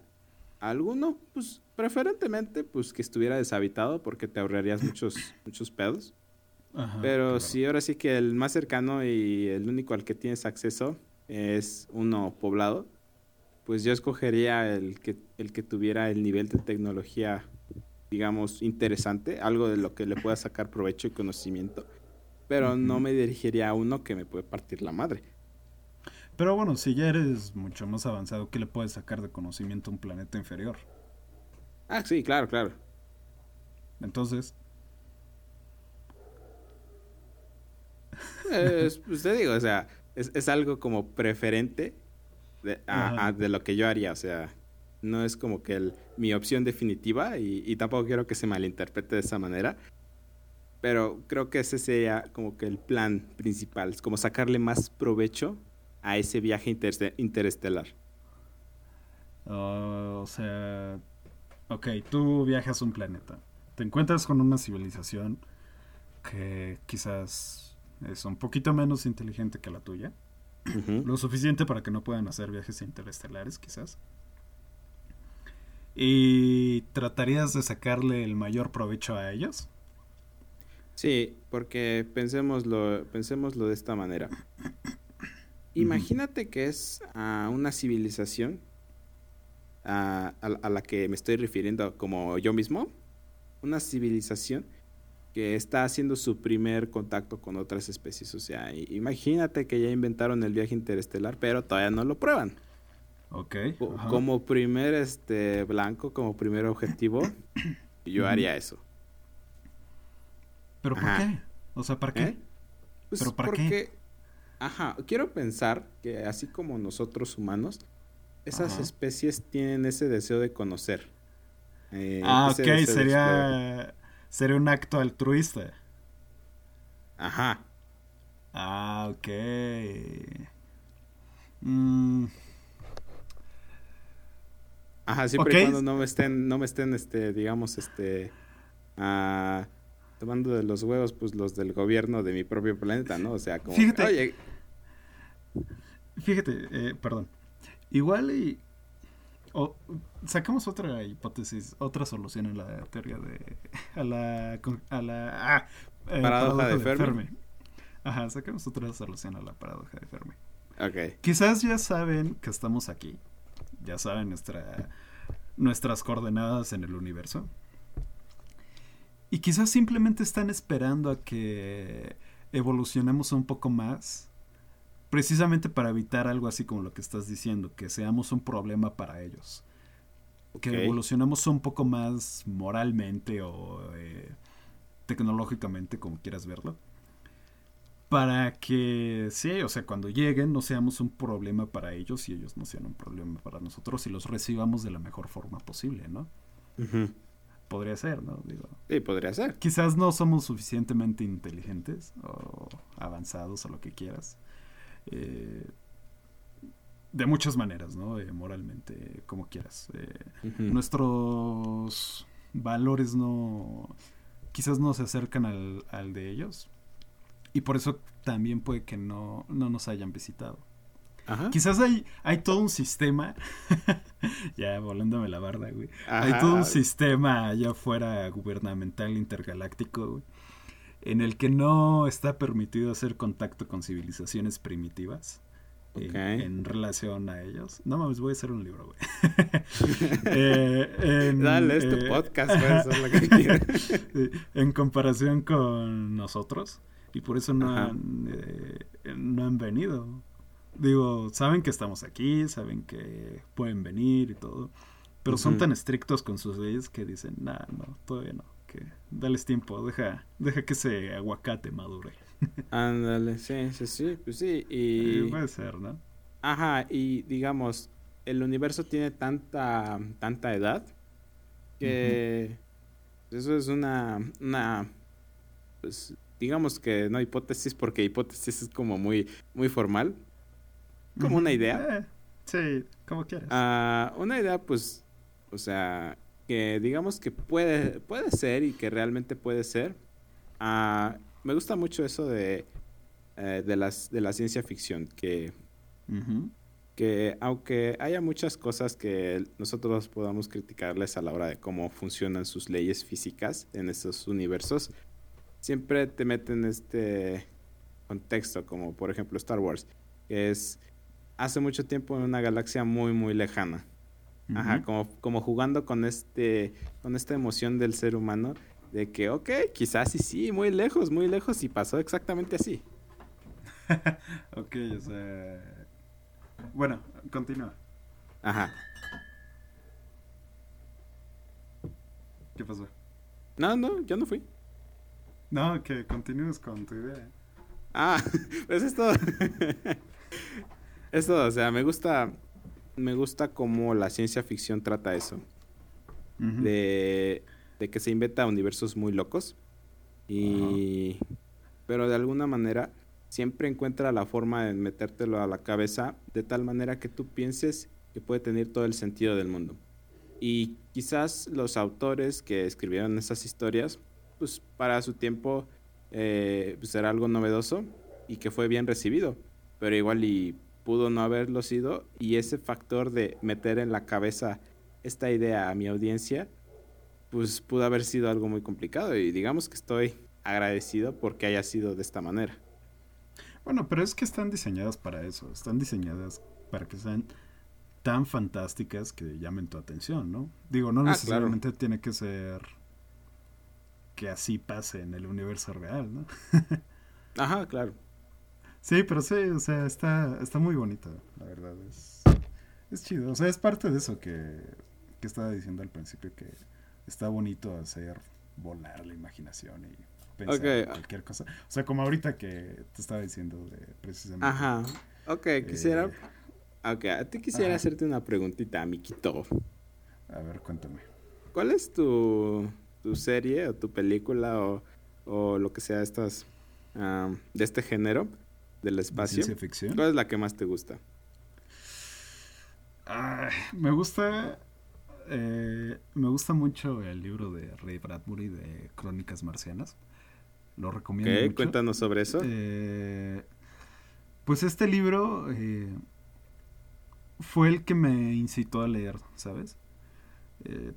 a alguno, pues preferentemente pues que estuviera deshabitado porque te ahorrarías muchos, muchos pedos. Pero si ahora sí que el más cercano y el único al que tienes acceso es uno poblado, pues yo escogería el que, el que tuviera el nivel de tecnología, digamos, interesante, algo de lo que le pueda sacar provecho y conocimiento, pero no me dirigiría a uno que me puede partir la madre. Pero bueno, si ya eres mucho más avanzado, ¿qué le puedes sacar de conocimiento a un planeta inferior? Ah, sí, claro, claro. Entonces. Pues te digo, o sea, es, algo como preferente de, de, lo que yo haría, o sea, no es como que el, mi opción definitiva y, y, tampoco quiero que se malinterprete de esa manera, pero creo que ese sería como que el plan principal, es como sacarle más provecho a ese viaje interestelar. o sea, Ok, tú viajas a un planeta. Te encuentras con una civilización que quizás es un poquito menos inteligente que la tuya. Lo suficiente para que no puedan hacer viajes interestelares, quizás. ¿Y tratarías de sacarle el mayor provecho a ellos? Sí, porque pensémoslo, pensémoslo de esta manera. Imagínate que es a una civilización a, la que me estoy refiriendo como yo mismo, una civilización que está haciendo su primer contacto con otras especies. O sea, imagínate que ya inventaron el viaje interestelar, pero todavía no lo prueban. Ok. Como primer este blanco, como primer objetivo, yo haría eso. ¿Pero por qué? O sea, ¿para qué? ¿Eh? Pues ¿Pero para qué? Ajá, quiero pensar que así como nosotros humanos, esas especies tienen ese deseo de conocer. Eh, ah, ok, sería, sería un acto altruista. Ajá. Ah, ok. Mm. Ajá, siempre y cuando no me estén, no me estén, este, digamos, este, ah, tomando de los huevos, pues los del gobierno de mi propio planeta, ¿no? O sea, como, fíjate, Fíjate, eh, perdón. Igual y o, sacamos otra hipótesis, otra solución a la teoría de. a la. a la. Ah, eh, paradoja, de, Fermi. Ajá, sacamos otra solución a la paradoja de Fermi. Ok. Quizás ya saben que estamos aquí. Ya saben nuestra, nuestras coordenadas en el universo. Y quizás simplemente están esperando a que evolucionemos un poco más precisamente para evitar algo así como lo que estás diciendo, que seamos un problema para ellos. Que evolucionemos un poco más moralmente o eh, tecnológicamente, como quieras verlo. Para que, sí, o sea, cuando lleguen no seamos un problema para ellos y ellos no sean un problema para nosotros y los recibamos de la mejor forma posible, ¿no? Podría ser, ¿no? Digo, sí, podría ser. Quizás no somos suficientemente inteligentes o avanzados o lo que quieras eh, de muchas maneras, ¿no? Eh, moralmente, como quieras. Eh, nuestros valores no, quizás no se acercan al, al, de ellos. Y por eso también puede que no, no nos hayan visitado. Quizás hay, hay todo un sistema, ya volándome la barda, güey. Hay todo un sistema allá afuera gubernamental intergaláctico, güey en el que no está permitido hacer contacto con civilizaciones primitivas. Eh, en relación a ellos. No mames, voy a hacer un libro, güey. Eh, Dale, es tu eh, podcast, güey, lo que En comparación con nosotros. Y por eso no han, no han venido. Digo, saben que estamos aquí, saben que pueden venir y todo. Pero son tan estrictos con sus leyes que dicen, nah, no, todavía no dales tiempo, deja, deja que ese aguacate madure. Ándale, sí, sí, sí, pues sí, y... puede ser, ¿no? Ajá, y digamos, el universo tiene tanta, tanta edad que eso es una, una, pues digamos que no hipótesis porque hipótesis es como muy, muy formal, como una idea. Eh, sí, como quieras. Ah, una idea, pues, o sea, que digamos que puede, puede ser y que realmente puede ser. Ah, me gusta mucho eso de, eh, de, las, de la ciencia ficción, que, que aunque haya muchas cosas que nosotros podamos criticarles a la hora de cómo funcionan sus leyes físicas en estos universos, siempre te meten este contexto, como por ejemplo Star Wars, que es hace mucho tiempo en una galaxia muy, muy lejana. Ajá, como, como jugando con este, con esta emoción del ser humano de que, ok, quizás sí, sí, muy lejos, muy lejos y pasó exactamente así. ok, o sea... Bueno, continúa. Ajá. ¿Qué pasó? No, no, yo no fui. No, que continúes con tu idea. Ah, pues es todo. es todo, o sea, me gusta me gusta cómo la ciencia ficción trata eso. de, que se inventa universos muy locos. Y. Pero de alguna manera siempre encuentra la forma de metértelo a la cabeza de tal manera que tú pienses que puede tener todo el sentido del mundo. Y quizás los autores que escribieron esas historias, pues para su tiempo eh, pues era algo novedoso y que fue bien recibido, pero igual y pudo no haberlo sido y ese factor de meter en la cabeza esta idea a mi audiencia, pues pudo haber sido algo muy complicado y digamos que estoy agradecido porque haya sido de esta manera. Bueno, pero es que están diseñadas para eso, están diseñadas para que sean tan fantásticas que llamen tu atención, ¿no? Digo, no ah, necesariamente tiene que ser que así pase en el universo real, ¿no? Ajá, claro. Sí, pero sí, o sea, está, está muy bonita, la verdad. Es, es chido. O sea, es parte de eso que, que estaba diciendo al principio, que está bonito hacer volar la imaginación y pensar en cualquier cosa. O sea, como ahorita que te estaba diciendo de precisamente. Ajá. Ok, quisiera. Eh, ok, a ti quisiera hacerte una preguntita, Mikito. A ver, cuéntame. ¿Cuál es tu, tu serie o tu película o, o lo que sea estas de este género del espacio? ¿Ciencia ficción? ¿Cuál es la que más te gusta? me gusta eh, me gusta mucho el libro de Ray Bradbury de Crónicas Marcianas. Lo recomiendo. mucho. Cuéntanos sobre eso. Eh, pues este libro eh, fue el que me incitó a leer, ¿sabes?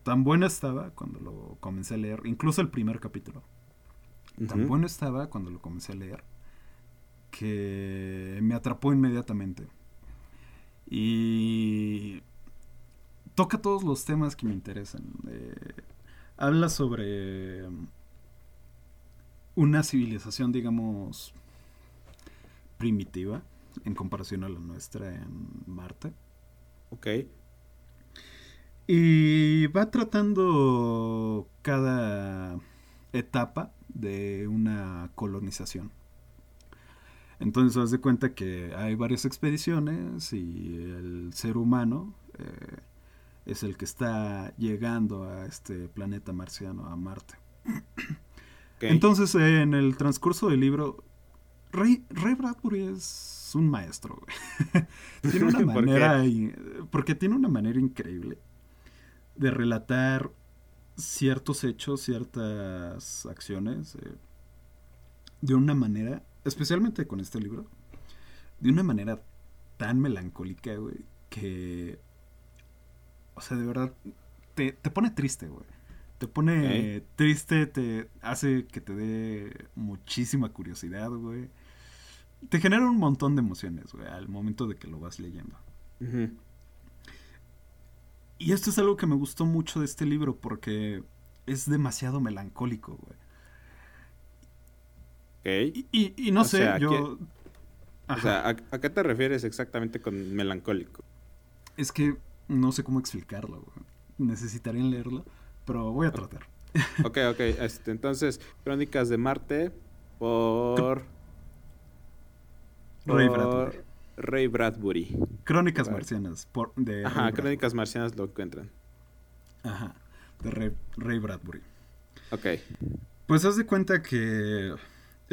Tan bueno estaba cuando lo comencé a leer, incluso el primer capítulo. Tan bueno estaba cuando lo comencé a leer que me atrapó inmediatamente. Y toca todos los temas que me interesan. habla sobre una civilización, digamos, primitiva en comparación a la nuestra en Marte. Ok. Y va tratando cada etapa de una colonización. Entonces, haz de cuenta que hay varias expediciones y el ser humano eh, es el que está llegando a este planeta marciano, a Marte. Entonces, en el transcurso del libro, Ray, Bradbury es un maestro, tiene una manera, porque tiene una manera increíble de relatar ciertos hechos, ciertas acciones, eh, de una manera, especialmente con este libro, de una manera tan melancólica, güey, que, o sea, de verdad, te, te pone triste, güey. Te pone triste, te hace que te dé muchísima curiosidad, güey. Te genera un montón de emociones, güey, al momento de que lo vas leyendo. Y esto es algo que me gustó mucho de este libro porque es demasiado melancólico, güey. Y, no sé, yo... O sea, ¿a, qué te refieres exactamente con melancólico? Es que no sé cómo explicarlo, güey. Necesitaría leerlo. Pero voy a tratar. Ok, ok. Este, entonces, Crónicas de Marte por... Ray Bradbury. Ray Bradbury. Crónicas marcianas. Por, de Ajá, Crónicas marcianas lo encuentran. Ajá, de Ray, Ray Bradbury. Ok. Pues haz de cuenta que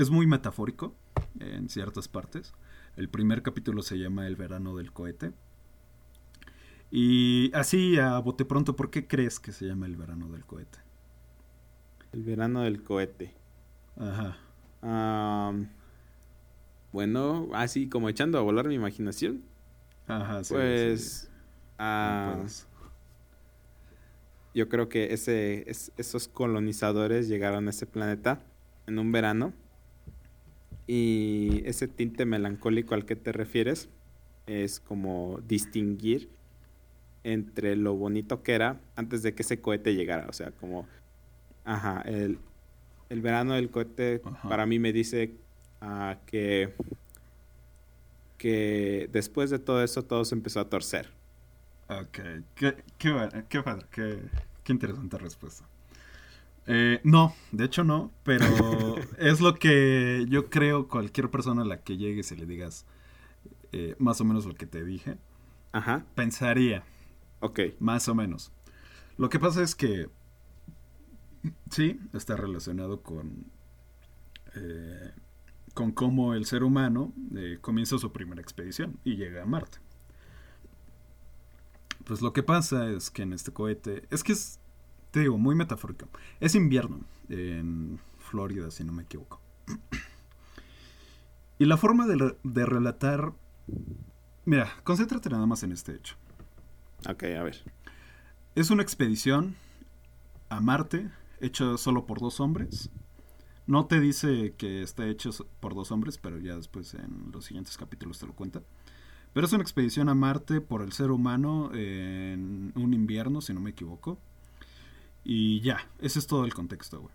es muy metafórico en ciertas partes. El primer capítulo se llama El verano del cohete. Y así a bote pronto, ¿por qué crees que se llama el verano del cohete? El verano del cohete. Ajá. bueno, así como echando a volar mi imaginación. Ajá, sí. Pues. Ah, yo creo que ese, esos colonizadores llegaron a ese planeta en un verano. Y ese tinte melancólico al que te refieres es como distinguir entre lo bonito que era antes de que ese cohete llegara. O sea, como, ajá, el, el verano del cohete para mí me dice uh, que, que después de todo eso todo se empezó a torcer. Ok, qué, qué, qué, qué interesante respuesta. Eh, no, de hecho no, pero es lo que yo creo cualquier persona a la que llegues y le digas eh, más o menos lo que te dije, Ajá. pensaría. Ok. Más o menos. Lo que pasa es que sí, está relacionado con, eh, con cómo el ser humano eh, comienza su primera expedición y llega a Marte. Pues lo que pasa es que en este cohete, es que es, te digo, muy metafórico. Es invierno en Florida, si no me equivoco. Y la forma de, de relatar... Mira, concéntrate nada más en este hecho. Ok, a ver. Es una expedición a Marte hecha solo por dos hombres. No te dice que está hecho por dos hombres, pero ya después en los siguientes capítulos te lo cuenta. Pero es una expedición a Marte por el ser humano en un invierno, si no me equivoco. Y ya, ese es todo el contexto, güey.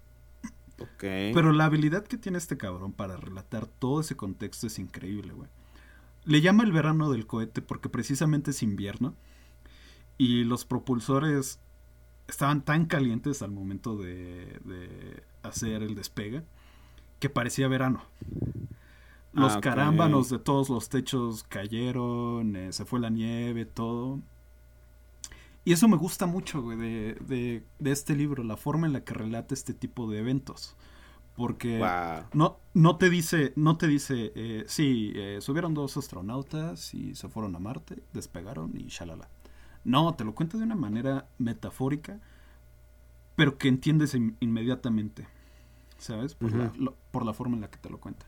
Pero la habilidad que tiene este cabrón para relatar todo ese contexto es increíble, güey. Le llama el verano del cohete porque precisamente es invierno. Y los propulsores estaban tan calientes al momento de, hacer el despegue que parecía verano. Los ah, carámbanos de todos los techos cayeron, eh, se fue la nieve, todo. Y eso me gusta mucho, güey, de, este libro, la forma en la que relata este tipo de eventos. Porque no, no te dice, no te dice, eh, sí, eh, subieron dos astronautas y se fueron a Marte, despegaron y shalala. No, te lo cuenta de una manera metafórica, pero que entiendes inmediatamente, ¿sabes? Por, la, por la forma en la que te lo cuenta.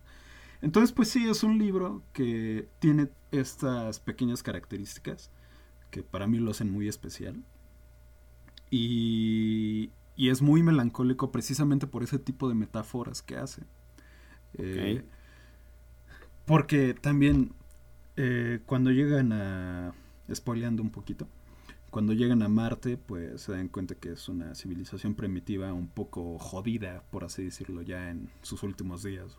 Entonces, pues sí, es un libro que tiene estas pequeñas características que para mí lo hacen muy especial. Y, y es muy melancólico precisamente por ese tipo de metáforas que hace. Eh, porque también eh, cuando llegan a... Spoileando un poquito. Cuando llegan a Marte, pues se dan cuenta que es una civilización primitiva un poco jodida, por así decirlo, ya en sus últimos días.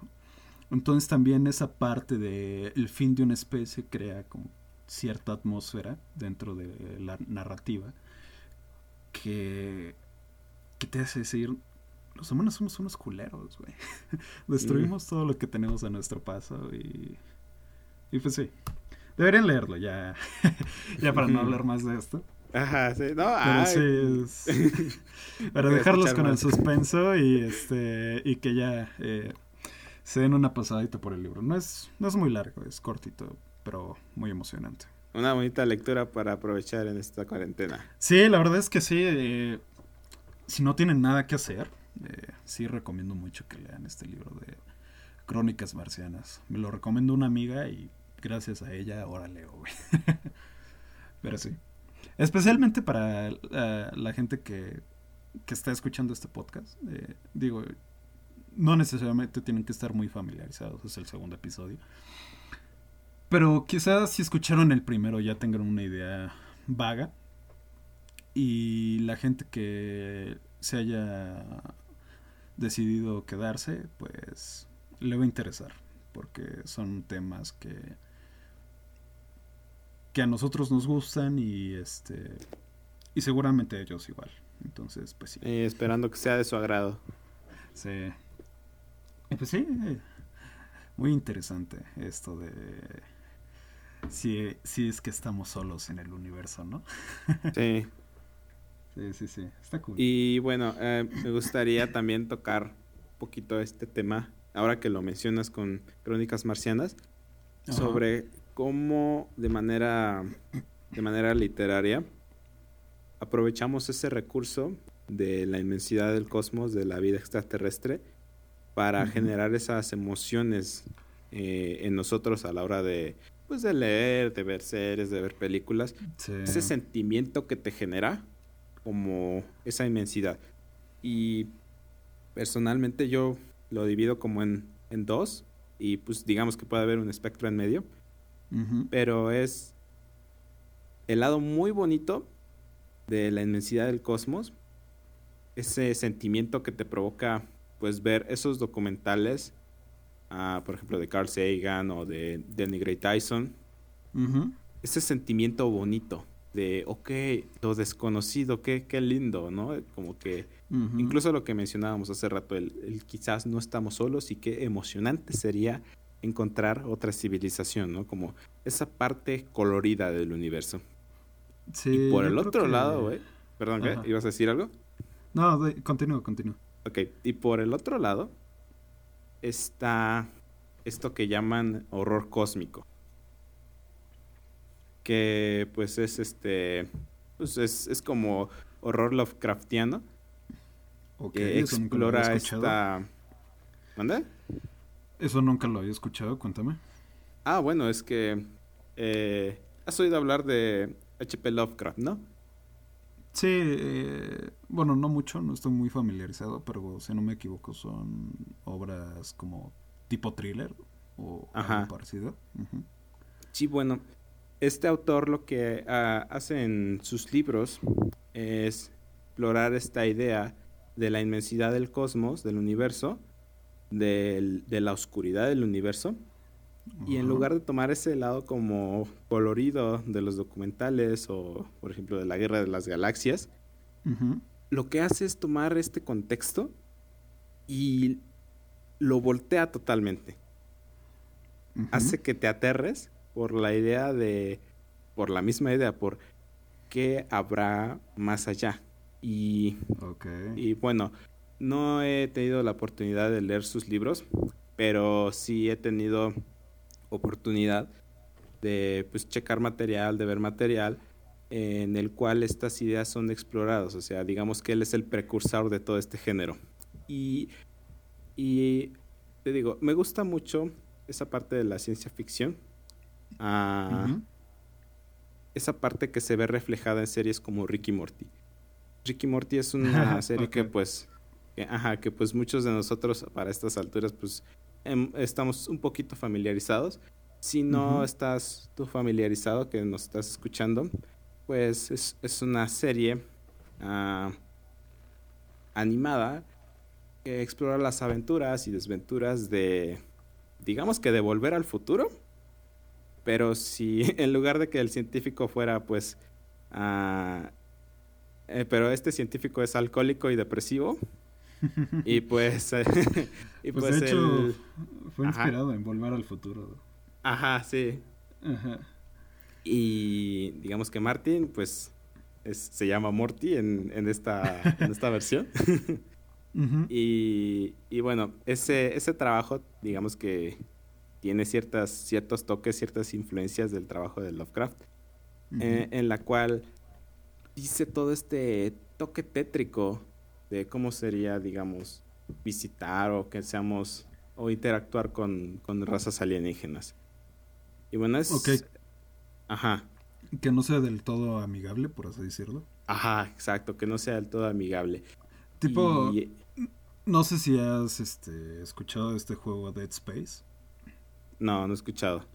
Entonces también esa parte del el fin de una especie crea como cierta atmósfera dentro de la narrativa que, que te hace decir, los humanos somos unos culeros, güey. Destruimos todo lo que tenemos a nuestro paso y, y pues sí. Deberían leerlo ya, ya para no hablar más de esto. Ajá, sí, no, Pero sí es... para dejarlos con el suspenso y este y que ya eh, se den una pasadita por el libro. No es, no es muy largo, es cortito, pero muy emocionante. Una bonita lectura para aprovechar en esta cuarentena. Sí, la verdad es que sí. Eh, si no tienen nada que hacer, eh, sí recomiendo mucho que lean este libro de Crónicas Marcianas. Me lo recomiendo una amiga y gracias a ella ahora leo, güey. Pero sí. Especialmente para eh, la gente que, que, está escuchando este podcast. Eh, digo, no necesariamente tienen que estar muy familiarizados, es el segundo episodio. Pero quizás si escucharon el primero ya tengan una idea vaga. Y la gente que se haya decidido quedarse, pues le va a interesar. Porque son temas que que a nosotros nos gustan y este y seguramente a ellos igual. Entonces, pues sí. Eh, esperando que sea de su agrado. Sí. Pues sí, muy interesante esto de si, si es que estamos solos en el universo, ¿no? Sí. sí, sí, sí, está cool. Y bueno, eh, me gustaría también tocar un poquito este tema, ahora que lo mencionas con Crónicas Marcianas, sobre cómo de manera, de manera literaria aprovechamos ese recurso de la inmensidad del cosmos, de la vida extraterrestre, para generar esas emociones eh, en nosotros a la hora de, pues, de leer, de ver series, de ver películas. Ese sentimiento que te genera como esa inmensidad. Y personalmente yo lo divido como en, en dos y pues digamos que puede haber un espectro en medio pero es el lado muy bonito de la inmensidad del cosmos, ese sentimiento que te provoca pues ver esos documentales, ah, por ejemplo de Carl Sagan o de Danny Gray Tyson, ese sentimiento bonito de, ok, lo desconocido, qué, qué lindo, ¿no? Como que incluso lo que mencionábamos hace rato, el, quizás no estamos solos y qué emocionante sería encontrar otra civilización, ¿no? Como esa parte colorida del universo. Sí. Y por el otro lado, güey. Perdón, ¿qué? ¿Ibas a decir algo? No, continúo, continúo. Ok, y por el otro lado está esto que llaman horror cósmico. que pues es este, pues es, es como horror Lovecraftiano. que explora esta... ¿Manda? Eso nunca lo había escuchado, cuéntame. Ah, bueno, es que eh, has oído hablar de H.P. Lovecraft, ¿no? Sí, eh, bueno, no mucho, no estoy muy familiarizado, pero si no me equivoco son obras como tipo thriller o algo parecido. Sí, bueno, este autor lo que ah, hace en sus libros es explorar esta idea de la inmensidad del cosmos, del universo, de la oscuridad del universo, y en lugar de tomar ese lado como colorido de los documentales o, por ejemplo, de la Guerra de las Galaxias, lo que hace es tomar este contexto y lo voltea totalmente. Hace que te aterres por la idea de, por la misma idea, por qué habrá más allá. Y, y bueno, no he tenido la oportunidad de leer sus libros, pero sí he tenido oportunidad de pues, checar material, de ver material en el cual estas ideas son exploradas. O sea, digamos que él es el precursor de todo este género. Y, y te digo, me gusta mucho esa parte de la ciencia ficción. Ah, esa parte que se ve reflejada en series como Ricky Morty. Ricky Morty es una serie que pues, ajá, que pues muchos de nosotros para estas alturas pues Em, estamos un poquito familiarizados. Si no estás tú familiarizado, que nos estás escuchando, pues es, una serie ah, animada que explora las aventuras y desventuras de, digamos que de volver al futuro. Pero si en lugar de que el científico fuera, pues, ah, eh, pero este científico es alcohólico y depresivo, y pues. y pues, pues de hecho, fue inspirado en Volver al Futuro. Ajá, sí. Ajá. Y digamos que Martin, pues. se llama Morty en, en, esta, en esta versión. y, y, bueno, ese, ese trabajo, digamos que tiene ciertas, ciertos toques, ciertas influencias del trabajo de Lovecraft, eh, en la cual dice todo este toque tétrico de cómo sería, digamos, visitar o que seamos o interactuar con, razas alienígenas. Y bueno, es... Ok. Ajá. Que no sea del todo amigable, por así decirlo. Ajá, exacto, que no sea del todo amigable. Tipo, no sé si has este, escuchado este juego Dead Space. No, no he escuchado.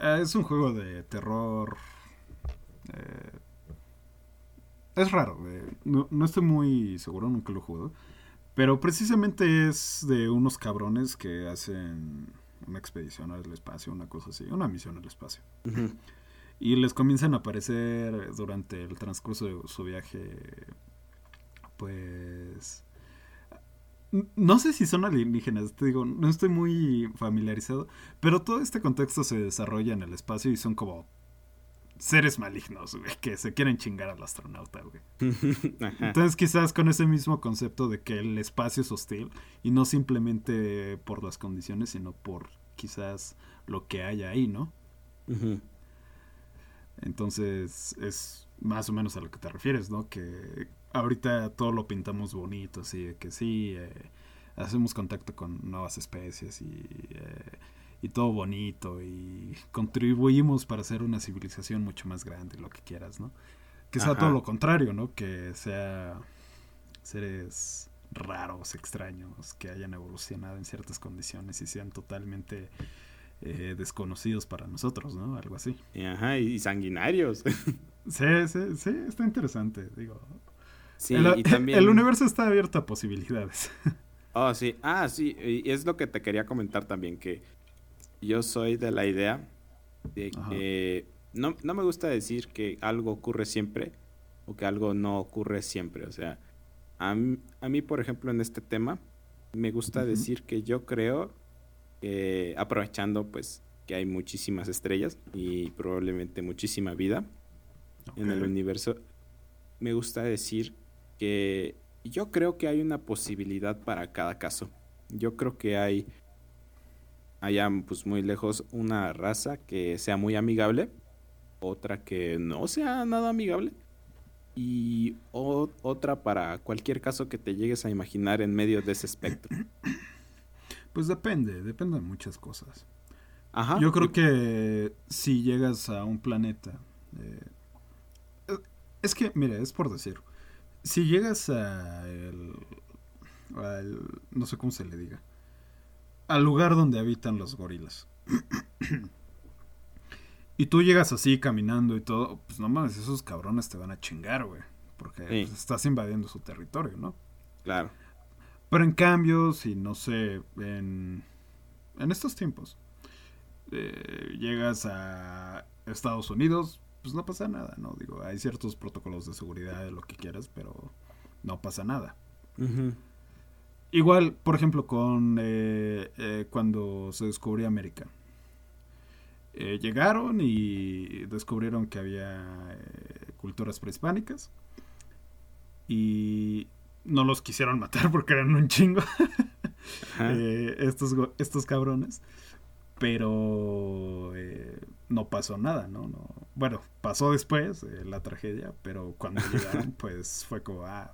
Eh, es un juego de terror eh, es raro, no, estoy muy seguro, nunca lo he jugado. Pero precisamente es de unos cabrones que hacen una expedición al espacio, una cosa así, una misión al espacio. Y les comienzan a aparecer durante el transcurso de su viaje, pues... No sé si son alienígenas, te digo, no estoy muy familiarizado, pero todo este contexto se desarrolla en el espacio y son como seres malignos, güey, que se quieren chingar al astronauta, güey. Entonces quizás con ese mismo concepto de que el espacio es hostil y no simplemente por las condiciones, sino por quizás lo que hay ahí, ¿no? Entonces es más o menos a lo que te refieres, ¿no? Que ahorita todo lo pintamos bonito, así que sí, eh, hacemos contacto con nuevas especies y... Eh, y todo bonito y contribuimos para hacer una civilización mucho más grande, lo que quieras, ¿no? Que sea todo lo contrario, ¿no? Que sea seres raros, extraños, que hayan evolucionado en ciertas condiciones y sean totalmente eh, desconocidos para nosotros, ¿no? Algo así. Ajá, y sanguinarios. sí, sí, sí, está interesante, digo. Sí, el, y también... el universo está abierto a posibilidades. Oh, sí. Ah, sí, y es lo que te quería comentar también, que yo soy de la idea de que no, no, me gusta decir que algo ocurre siempre o que algo no ocurre siempre. O sea, a mí, por ejemplo, en este tema, me gusta decir que yo creo que aprovechando pues que hay muchísimas estrellas y probablemente muchísima vida en el universo, me gusta decir que yo creo que hay una posibilidad para cada caso. Yo creo que hay allá pues muy lejos una raza que sea muy amigable otra que no sea nada amigable y otra para cualquier caso que te llegues a imaginar en medio de ese espectro. Pues depende, depende de muchas cosas. Ajá. Yo creo que si llegas a un planeta... Eh, es que, mira, es por decir. Si llegas a el, no sé cómo se le diga. Al lugar donde habitan los gorilas. y tú llegas así caminando y todo, pues no mames, esos cabrones te van a chingar, güey. Porque pues, estás invadiendo su territorio, ¿no? Claro. Pero en cambio, si no sé, en, en estos tiempos eh, llegas a Estados Unidos, pues no pasa nada, ¿no? Digo, hay ciertos protocolos de seguridad, lo que quieras, pero no pasa nada. Igual, por ejemplo, con eh, eh, cuando se descubrió América. llegaron y descubrieron que había culturas prehispánicas y no los quisieron matar porque eran un chingo. Eh, estos, estos cabrones. Pero eh, no pasó nada, ¿no? no bueno, pasó después eh, la tragedia, pero cuando llegaron, pues fue como, ah,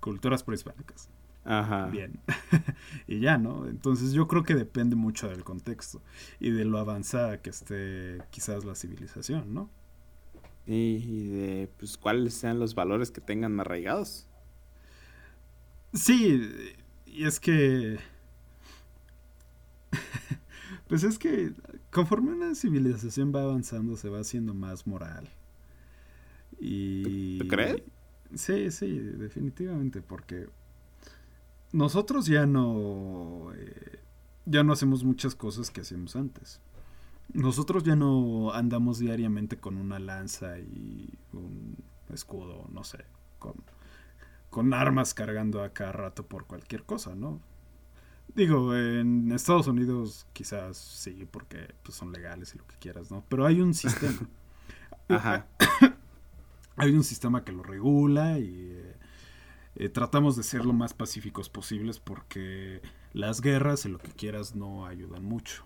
culturas prehispánicas. Ajá. Bien. y ya, ¿no? Entonces yo creo que depende mucho del contexto y de lo avanzada que esté quizás la civilización, ¿no? Y, de pues cuáles sean los valores que tengan arraigados. Sí, y es que... pues es que conforme una civilización va avanzando se va haciendo más moral. Y... ¿Tú crees? Sí, sí, definitivamente, porque nosotros ya no... Eh, ya no hacemos muchas cosas que hacíamos antes. Nosotros ya no andamos diariamente con una lanza y un escudo, no sé, con con armas cargando a cada rato por cualquier cosa, ¿no? Digo, en Estados Unidos quizás sí, porque pues, son legales y lo que quieras, ¿no? Pero hay un sistema. Ajá. hay un sistema que lo regula y eh, eh, tratamos de ser lo más pacíficos posibles porque las guerras y lo que quieras no ayudan mucho.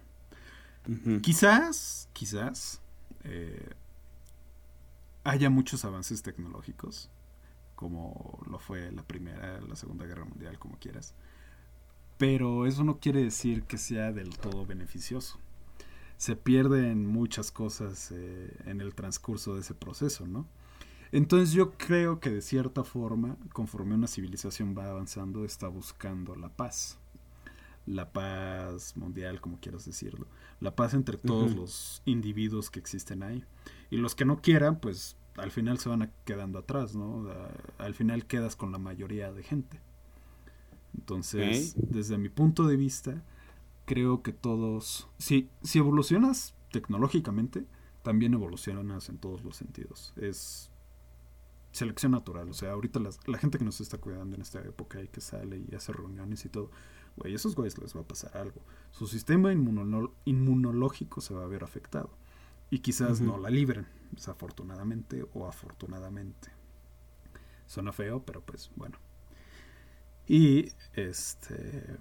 Quizás, quizás eh, haya muchos avances tecnológicos como lo fue la Primera, la Segunda Guerra Mundial, como quieras. Pero eso no quiere decir que sea del todo beneficioso. Se pierden muchas cosas en el transcurso de ese proceso, ¿no? Entonces yo creo que de cierta forma, conforme una civilización va avanzando, está buscando la paz. La paz mundial, como quieras decirlo. La paz entre todos los individuos que existen ahí. Y los que no quieran, pues al final se van quedando atrás, ¿no? Al final quedas con la mayoría de gente. Entonces, desde mi punto de vista, creo que todos, si, si evolucionas tecnológicamente, también evolucionas en todos los sentidos. Es selección natural. O sea, ahorita la gente que nos está cuidando en esta época y que sale y hace reuniones y todo, güey, esos güeyes les va a pasar algo. Su sistema inmunológico se va a ver afectado y quizás no la libren, desafortunadamente o afortunadamente. Suena feo, pero pues bueno. Y este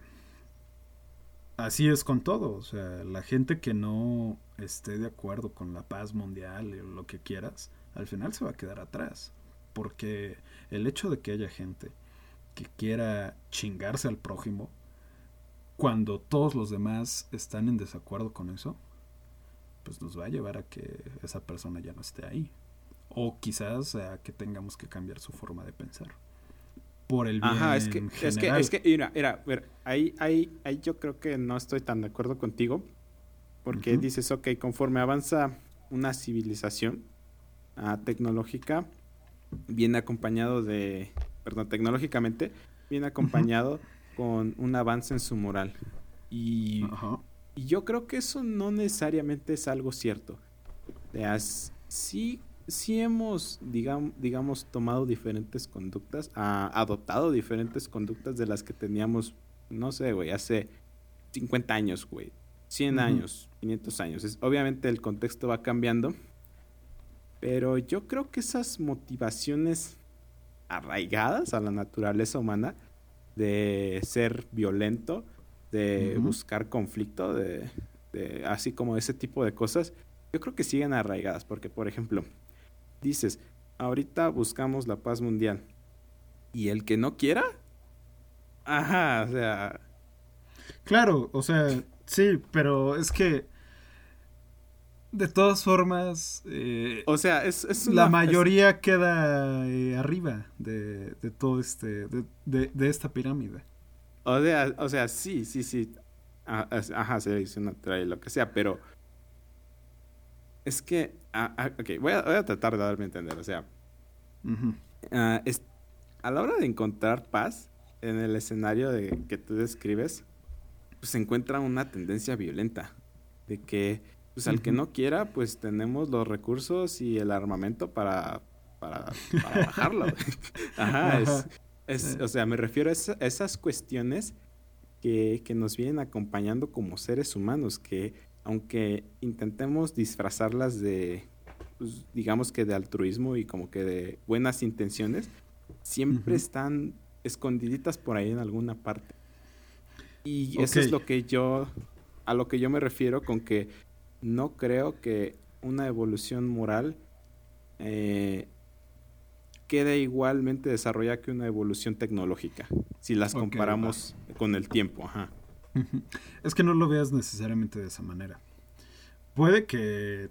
así es con todo, o sea, la gente que no esté de acuerdo con la paz mundial o lo que quieras, al final se va a quedar atrás, porque el hecho de que haya gente que quiera chingarse al prójimo cuando todos los demás están en desacuerdo con eso, pues nos va a llevar a que esa persona ya no esté ahí. O quizás a que tengamos que cambiar su forma de pensar. Por el bien Ajá, es que, es que, es que, mira, mira, ahí, ahí, ahí yo creo que no estoy tan de acuerdo contigo. Porque dices, ok, conforme avanza una civilización uh, tecnológica, viene acompañado de, perdón, tecnológicamente, viene acompañado con un avance en su moral. Y yo creo que eso no necesariamente es algo cierto. sí, sí hemos, digamos, digamos tomado diferentes conductas, adoptado diferentes conductas de las que teníamos, no sé, güey, hace 50 años, güey, 100 años, 500 años. obviamente el contexto va cambiando, pero yo creo que esas motivaciones arraigadas a la naturaleza humana de ser violento, de buscar conflicto, de, así como ese tipo de cosas, yo creo que siguen arraigadas, porque por ejemplo, dices, ahorita buscamos la paz mundial, y el que no quiera, ajá, o sea... Claro, o sea, sí, pero es que de todas formas, eh, o sea, es, la mayoría queda eh, arriba de, de, todo este, de, de, esta pirámide. O sea, o sea, sí, sí, sí. Ah, ajá, se dice una lo que sea, pero es que, ah, ah, ok, voy a, voy a, tratar de darme a entender, o sea, es, a la hora de encontrar paz en el escenario de que tú describes, pues se encuentra una tendencia violenta de que pues al que no quiera, pues tenemos los recursos y el armamento para, para, bajarlo. Ajá, es, o sea, me refiero a, esas cuestiones que, que, nos vienen acompañando como seres humanos, que aunque intentemos disfrazarlas de, pues, digamos que de altruismo y como que de buenas intenciones, siempre están escondiditas por ahí en alguna parte. Y eso es lo que yo, a lo que yo me refiero con que no creo que una evolución moral eh, quede igualmente desarrollada que una evolución tecnológica, si las comparamos con el tiempo. Ajá. Es que no lo veas necesariamente de esa manera. Puede que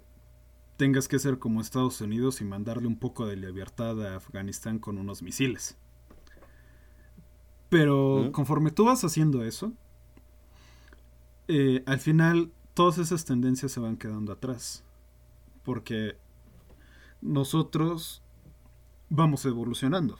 tengas que ser como Estados Unidos y mandarle un poco de libertad a Afganistán con unos misiles. Pero conforme tú vas haciendo eso, eh, al final todas esas tendencias se van quedando atrás. Porque nosotros vamos evolucionando.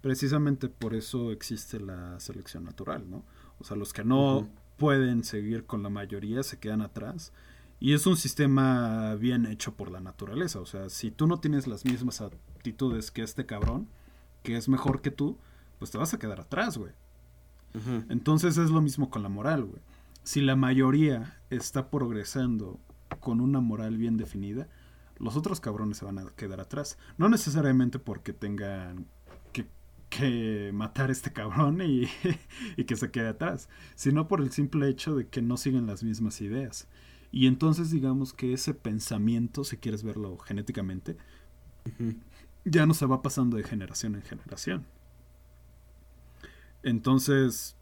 Precisamente por eso existe la selección natural, ¿no? O sea, los que no pueden seguir con la mayoría se quedan atrás. Y es un sistema bien hecho por la naturaleza. O sea, si tú no tienes las mismas actitudes que este cabrón, que es mejor que tú, pues te vas a quedar atrás, güey. Entonces es lo mismo con la moral, güey si la mayoría está progresando con una moral bien definida, los otros cabrones se van a quedar atrás. No necesariamente porque tengan que, matar a este cabrón y, y, que se quede atrás, sino por el simple hecho de que no siguen las mismas ideas. Y entonces digamos que ese pensamiento, si quieres verlo genéticamente, ya no se va pasando de generación en generación. Entonces,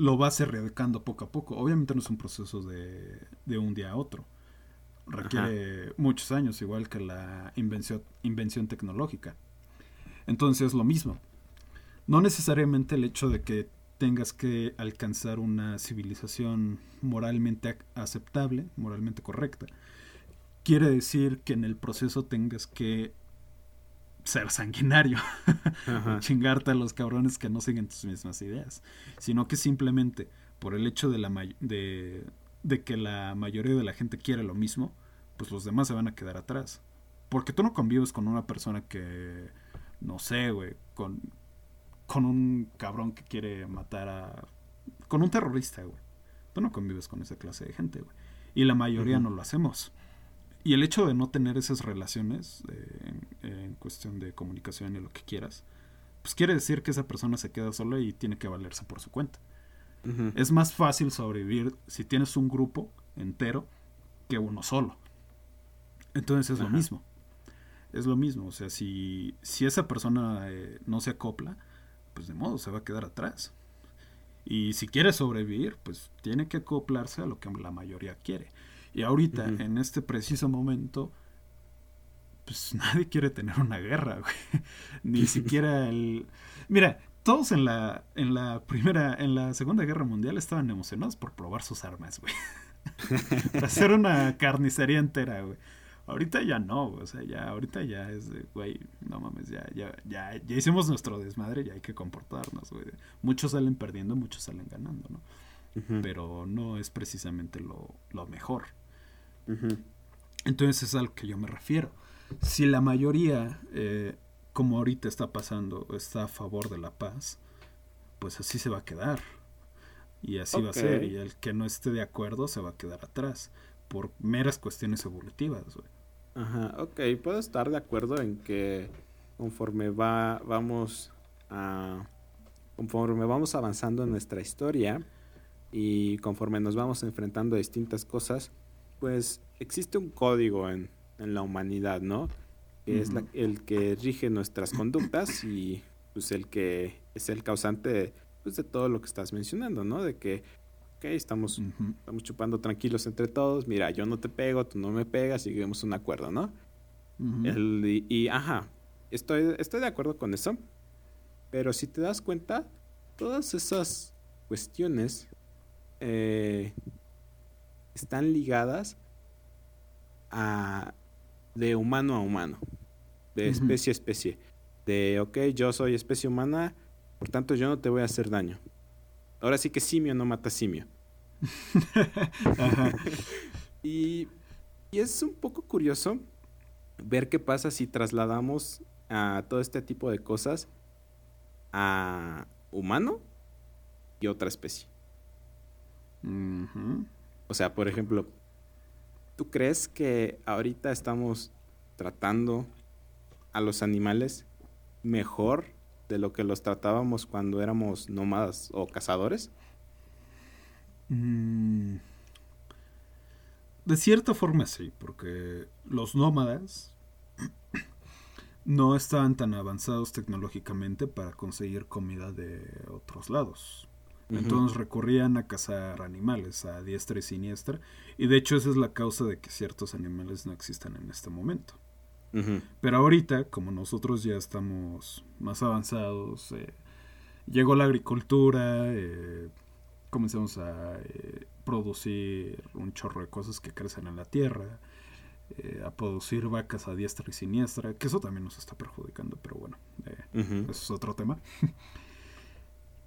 lo vas erradicando poco a poco. Obviamente no es un proceso de, de un día a otro. Requiere muchos años, igual que la invención, invención tecnológica. Entonces es lo mismo. No necesariamente el hecho de que tengas que alcanzar una civilización moralmente aceptable, moralmente correcta, quiere decir que en el proceso tengas que ser sanguinario, chingarte a los cabrones que no siguen tus mismas ideas, sino que simplemente por el hecho de, la de, de que la mayoría de la gente quiere lo mismo, pues los demás se van a quedar atrás. Porque tú no convives con una persona que, no sé, güey, con, con un cabrón que quiere matar a... con un terrorista, güey. Tú no convives con esa clase de gente, güey. Y la mayoría no lo hacemos. Y el hecho de no tener esas relaciones eh, en, cuestión de comunicación y lo que quieras, pues quiere decir que esa persona se queda sola y tiene que valerse por su cuenta. Es más fácil sobrevivir si tienes un grupo entero que uno solo. Entonces es lo mismo. Es lo mismo. O sea, si, si esa persona eh, no se acopla, pues de modo se va a quedar atrás. Y si quiere sobrevivir, pues tiene que acoplarse a lo que la mayoría quiere. Y ahorita, en este preciso momento, pues nadie quiere tener una guerra, güey. Ni siquiera el... Mira, todos en la, en la primera, en la segunda guerra mundial estaban emocionados por probar sus armas, güey. hacer una carnicería entera, güey. Ahorita ya no, o sea, ya, ahorita ya es de, güey, no mames, ya, ya, ya, ya hicimos nuestro desmadre, ya hay que comportarnos, güey. Muchos salen perdiendo, muchos salen ganando, ¿no? Pero no es precisamente lo, lo mejor. Entonces es a lo que yo me refiero. Si la mayoría, eh, como ahorita está pasando, está a favor de la paz, pues así se va a quedar. Y así va a ser. Y el que no esté de acuerdo se va a quedar atrás. Por meras cuestiones evolutivas. Ajá, ok. Puedo estar de acuerdo en que conforme va, vamos a... Conforme vamos avanzando en nuestra historia y conforme nos vamos enfrentando a distintas cosas, pues existe un código en, en la humanidad, ¿no? Que es la- el que rige nuestras conductas y pues el que es el causante pues, de todo lo que estás mencionando, ¿no? De que, ok, estamos, estamos chupando tranquilos entre todos, mira, yo no te pego, tú no me pegas, lleguemos a un acuerdo, ¿no? Ujú. El- y, y, ajá, estoy, estoy de acuerdo con eso. Pero si te das cuenta, todas esas cuestiones eh, están ligadas a de humano a humano, de especie a especie. De, ok, yo soy especie humana, por tanto yo no te voy a hacer daño. Ahora sí que simio no mata simio. Y, y es un poco curioso ver qué pasa si trasladamos a todo este tipo de cosas a humano y otra especie. O sea, por ejemplo, ¿tú crees que ahorita estamos tratando a los animales mejor de lo que los tratábamos cuando éramos nómadas o cazadores? Mm. De cierta forma sí, porque los nómadas no estaban tan avanzados tecnológicamente para conseguir comida de otros lados. Entonces recurrían a cazar animales a diestra y siniestra. Y de hecho esa es la causa de que ciertos animales no existan en este momento. Pero ahorita, como nosotros ya estamos más avanzados, eh, llegó la agricultura, eh, comenzamos a eh, producir un chorro de cosas que crecen en la tierra, eh, a producir vacas a diestra y siniestra, que eso también nos está perjudicando, pero bueno, eh, eso es otro tema.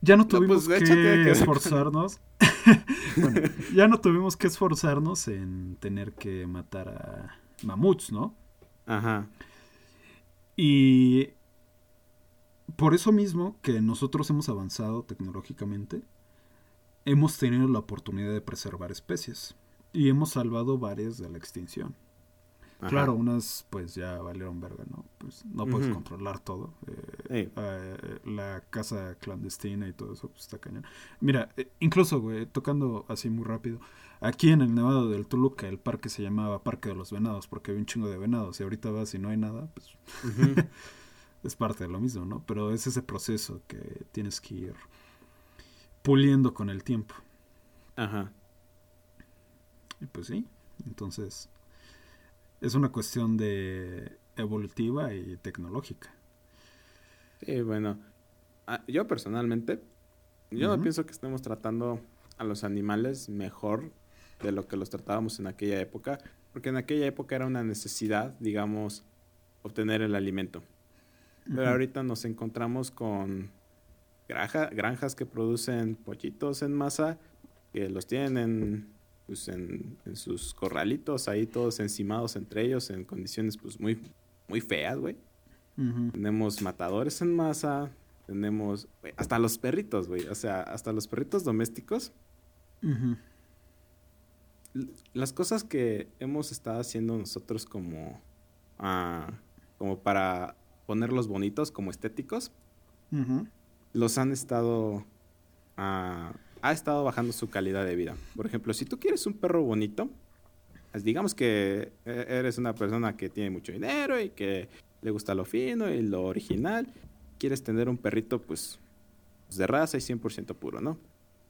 ya no No, tuvimos pues, échate que que- esforzarnos. bueno, ya no tuvimos que esforzarnos en tener que matar a mamuts, ¿no? Ajá. Y por eso mismo que nosotros hemos avanzado tecnológicamente, hemos tenido la oportunidad de preservar especies y hemos salvado varias de la extinción. Ajá. Claro, unas pues ya valieron verga, ¿no? Pues no puedes controlar todo. eh, eh, la casa clandestina y todo eso, pues está cañón. Mira, eh, incluso, güey, tocando así muy rápido, aquí en el Nevado del Toluca, el parque se llamaba Parque de los Venados porque había un chingo de venados y ahorita vas y no hay nada, pues es parte de lo mismo, ¿no? Pero es ese proceso que tienes que ir puliendo con el tiempo. Ajá. Y pues sí, entonces es una cuestión de evolutiva y tecnológica. Sí, bueno, ah, yo personalmente, yo no pienso que estemos tratando a los animales mejor de lo que los tratábamos en aquella época, porque en aquella época era una necesidad, digamos, obtener el alimento. Pero ahorita nos encontramos con granja- granjas que producen pollitos en masa, que los tienen en, pues, en, en sus corralitos ahí todos encimados entre ellos en condiciones pues muy, muy feas, güey. Tenemos matadores en masa, tenemos hasta los perritos, güey. O sea, hasta los perritos domésticos. Las cosas que hemos estado haciendo nosotros como, ah, como para ponerlos bonitos, como estéticos, Ujú. los han estado... ha estado bajando su calidad de vida. Por ejemplo, si tú quieres un perro bonito, pues digamos que eh, eres una persona que tiene mucho dinero y que le gusta lo fino y lo original, quieres tener un perrito pues, pues, de raza y 100% puro, ¿no?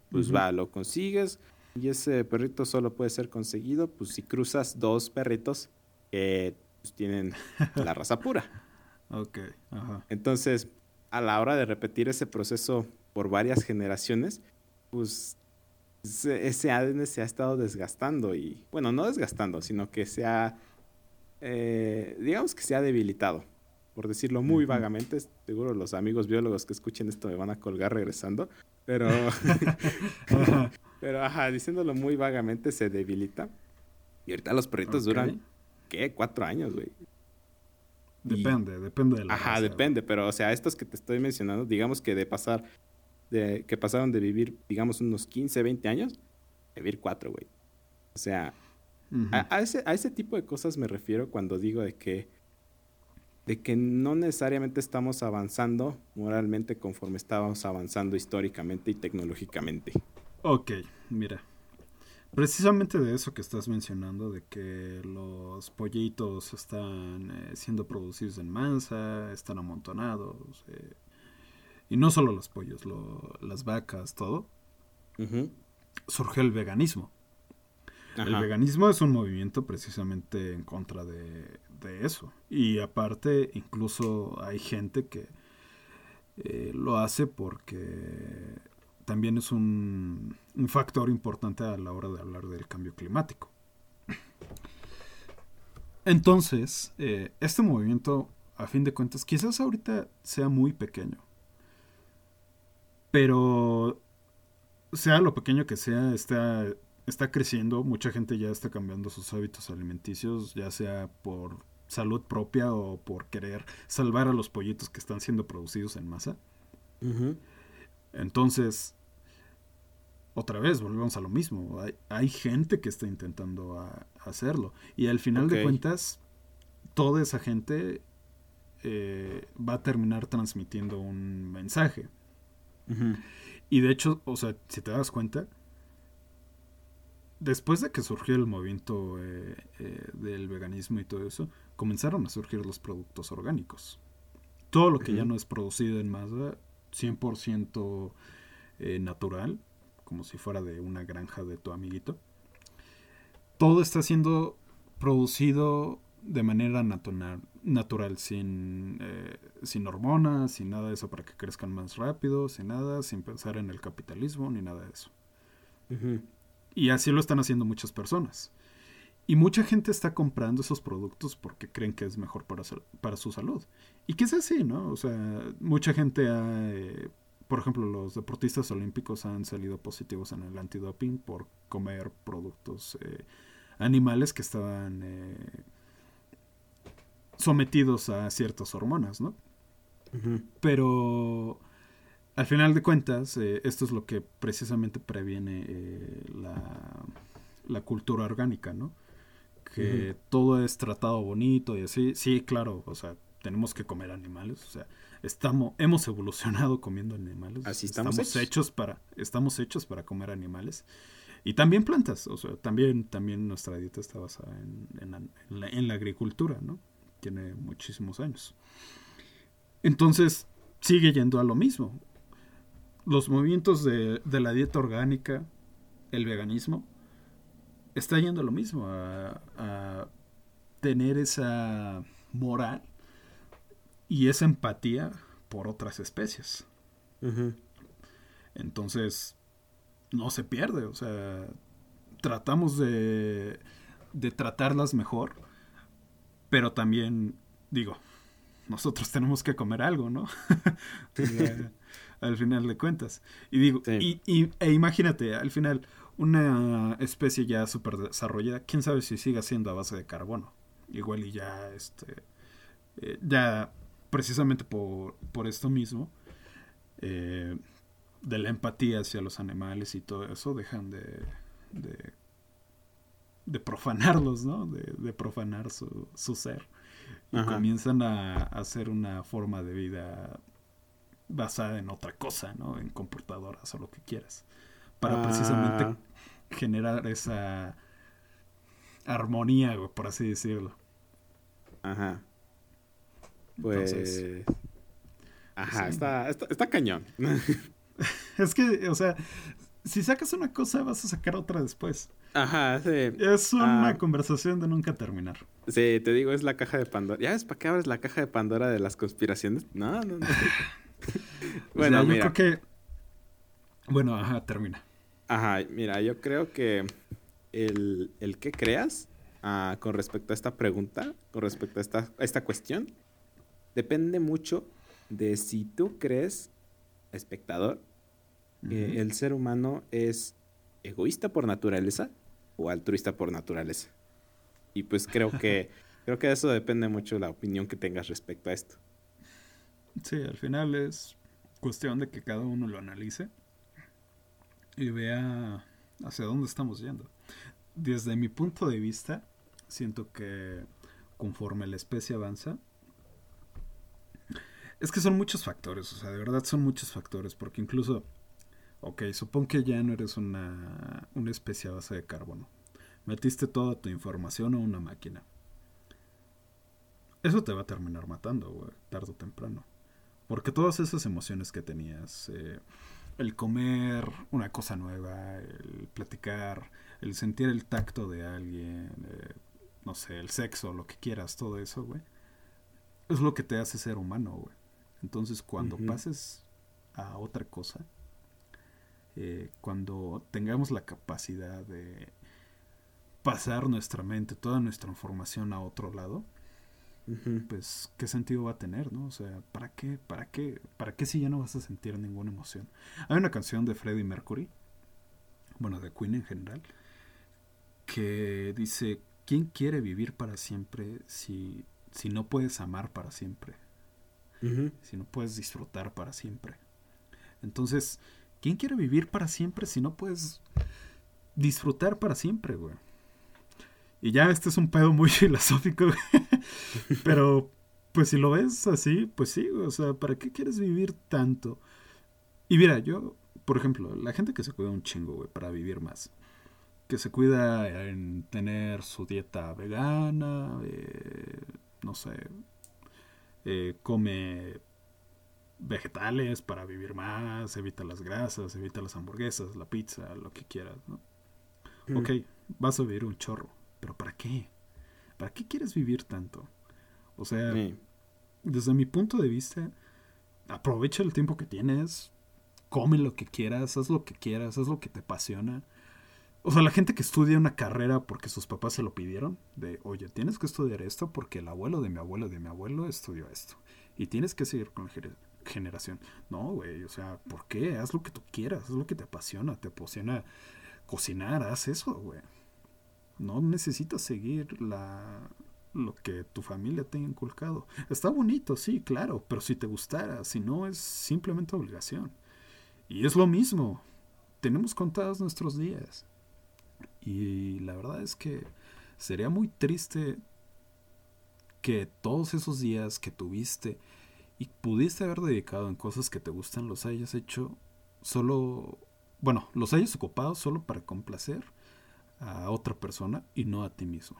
Pues Ujú. va, lo consigues y ese perrito solo puede ser conseguido pues si cruzas dos perritos que pues, tienen la raza pura. Ok, ajá. Entonces, a la hora de repetir ese proceso por varias generaciones, pues ese, ADN se ha estado desgastando y, bueno, no desgastando, sino que se ha, eh, digamos que se ha debilitado, por decirlo muy vagamente. Seguro los amigos biólogos que escuchen esto me van a colgar regresando, pero, pero, ajá, diciéndolo muy vagamente, se debilita. Y ahorita los perritos Ok. duran, ¿qué? Cuatro años, güey. Y- Depende, depende de la Ajá, raza, depende, pero o sea, estos que te estoy mencionando, digamos que de pasar, de, que pasaron de vivir, digamos, unos 15, 20 años, a vivir cuatro, güey. O sea, a ese, a ese tipo de cosas me refiero cuando digo de que, de que no necesariamente estamos avanzando moralmente conforme estábamos avanzando históricamente y tecnológicamente. Ok, mira. precisamente de eso que estás mencionando, de que los pollitos están eh, siendo producidos en masa, están amontonados, eh, y no solo los pollos, las vacas, todo, surgió el veganismo. El veganismo es un movimiento precisamente en contra de, eso. Y aparte, incluso hay gente que eh, lo hace porque también es un, factor importante a la hora de hablar del cambio climático. Entonces, eh, este movimiento, a fin de cuentas, quizás ahorita sea muy pequeño, pero sea lo pequeño que sea, está, está creciendo, mucha gente ya está cambiando sus hábitos alimenticios, ya sea por salud propia o por querer salvar a los pollitos que están siendo producidos en masa. Entonces, otra vez, volvemos a lo mismo. Hay, gente que está intentando hacerlo. Y al final de cuentas, toda esa gente eh, va a terminar transmitiendo un mensaje. Y de hecho, o sea, si te das cuenta, después de que surgió el movimiento eh, eh, del veganismo y todo eso, comenzaron a surgir los productos orgánicos. Todo lo que ya no es producido en masa, 100% eh, natural, como si fuera de una granja de tu amiguito. Todo está siendo producido de manera natural, natural sin, eh, sin hormonas, sin nada de eso para que crezcan más rápido, sin nada, sin pensar en el capitalismo ni nada de eso. Y así lo están haciendo muchas personas. Y mucha gente está comprando esos productos porque creen que es mejor para, para su salud. Y que es así, ¿no? O sea, mucha gente ha... Eh, por ejemplo, los deportistas olímpicos han salido positivos en el antidoping por comer productos eh, animales que estaban eh, sometidos a ciertas hormonas, ¿no? Pero al final de cuentas, esto es lo que precisamente previene la, la cultura orgánica, ¿no? que todo es tratado bonito y así. Sí, claro, o sea, tenemos que comer animales, o sea, estamos hemos evolucionado comiendo animales. Así estamos, hechos. para estamos hechos para comer animales. Y también plantas, o sea, también, también nuestra dieta está basada en, la, en la agricultura, ¿no? Tiene muchísimos años. Entonces, sigue yendo a lo mismo. Los movimientos de, de la dieta orgánica, el veganismo, está yendo a lo mismo, a, tener esa moral y esa empatía por otras especies. Entonces, no se pierde, o sea, tratamos de, de tratarlas mejor, pero también, digo, nosotros tenemos que comer algo, ¿no? al final de cuentas. Y digo, y, e imagínate, al final, una especie ya súper desarrollada, quién sabe si siga siendo a base de carbono. Igual y ya, este, eh, ya precisamente por, por esto mismo, eh, de la empatía hacia los animales y todo eso, dejan de, de, profanarlos, ¿no? De, profanar su, su ser. Y comienzan a, hacer una forma de vida basada en otra cosa, ¿no? En computadoras o lo que quieras para precisamente ah. generar esa armonía, por así decirlo. Ajá. Pues. Ajá, está, está, cañón. es que, o sea, si sacas una cosa, vas a sacar otra después. Ajá, sí. Es una ah. conversación de nunca terminar. Sí, te digo, es la caja de Pandora. ¿Ya ves para qué abres la caja de Pandora de las conspiraciones? No, no, no. bueno, yo creo que. Bueno, ajá, termina. Ajá, mira, yo creo que el, el que creas ah, con respecto a esta pregunta, con respecto a esta, esta cuestión, depende mucho de si tú crees, espectador, el ser humano es egoísta por naturaleza o altruista por naturaleza. Y pues creo que creo que eso depende mucho de la opinión que tengas respecto a esto. Sí, al final es cuestión de que cada uno lo analice y vea hacia dónde estamos yendo. Desde mi punto de vista, siento que conforme la especie avanza, es que son muchos factores, o sea, de verdad son muchos factores, porque incluso, ok, supón que ya no eres una, una especie a base de carbono. Metiste toda tu información a una máquina. Eso te va a terminar matando, güey, tarde o temprano. Porque todas esas emociones que tenías, eh, el comer una cosa nueva, el platicar, el sentir el tacto de alguien, eh, no sé, el sexo, lo que quieras, todo eso, güey, es lo que te hace ser humano, güey. Entonces, cuando pases a otra cosa, eh, cuando tengamos la capacidad de pasar nuestra mente, toda nuestra información a otro lado, pues qué sentido va a tener, ¿no? O sea, ¿para qué? ¿Para qué? ¿Para qué si ya no vas a sentir ninguna emoción? Hay una canción de Freddie Mercury, bueno, de Queen en general, que dice, ¿quién quiere vivir para siempre si, si no puedes amar para siempre? Si no puedes disfrutar para siempre. Entonces, ¿quién quiere vivir para siempre si no puedes disfrutar para siempre, güey? Y ya este es un pedo muy filosófico, pero pues si lo ves así, pues sí, o sea, ¿para qué quieres vivir tanto? Y mira, yo, por ejemplo, la gente que se cuida un chingo, güey, para vivir más, que se cuida en tener su dieta vegana, eh, no sé, eh, come vegetales para vivir más, evita las grasas, evita las hamburguesas, la pizza, lo que quieras, ¿no? Mm. Ok, vas a vivir un chorro pero ¿para qué? ¿Para qué quieres vivir tanto? O sea, desde mi punto de vista, aprovecha el tiempo que tienes, come lo que quieras, haz lo que quieras, haz lo que te apasiona. O sea, la gente que estudia una carrera porque sus papás se lo pidieron, de, oye, tienes que estudiar esto porque el abuelo de mi abuelo de mi abuelo estudió esto. Y tienes que seguir con la generación. No, güey, o sea, ¿por qué? Haz lo que tú quieras, haz lo que te apasiona, te apasiona cocinar, haz eso, güey. No necesitas seguir la, lo que tu familia te ha inculcado. Está bonito, sí, claro, pero si te gustara, si no es simplemente obligación. Y es lo mismo, tenemos contados nuestros días. Y la verdad es que sería muy triste que todos esos días que tuviste y pudiste haber dedicado en cosas que te gustan los hayas hecho solo, bueno, los hayas ocupado solo para complacer a otra persona y no a ti mismo.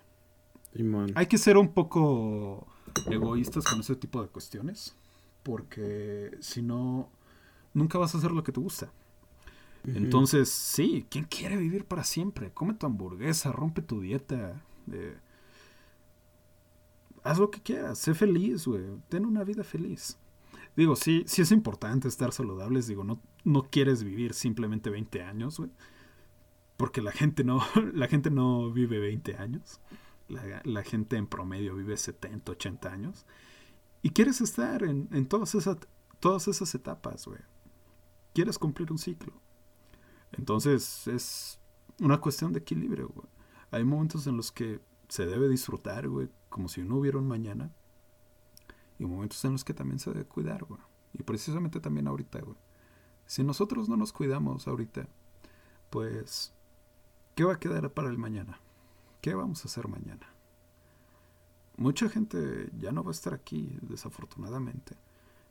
Hay que ser un poco egoístas con ese tipo de cuestiones, porque si no, nunca vas a hacer lo que te gusta. Entonces, sí, ¿quién quiere vivir para siempre? Come tu hamburguesa, rompe tu dieta. Eh, haz lo que quieras, sé feliz, güey. Ten una vida feliz. Digo, sí, sí es importante estar saludables. Digo, no, no quieres vivir simplemente 20 años, güey porque la gente no, la gente no vive 20 años. La, gente en promedio vive 70, 80 años. Y quieres estar en, en todas, esas, todas esas etapas, güey. Quieres cumplir un ciclo. Entonces es una cuestión de equilibrio, güey. Hay momentos en los que se debe disfrutar, güey, como si no hubiera un mañana. Y momentos en los que también se debe cuidar, güey. Y precisamente también ahorita, güey. Si nosotros no nos cuidamos ahorita, pues ¿Qué va a quedar para el mañana? ¿Qué vamos a hacer mañana? Mucha gente ya no va a estar aquí, desafortunadamente,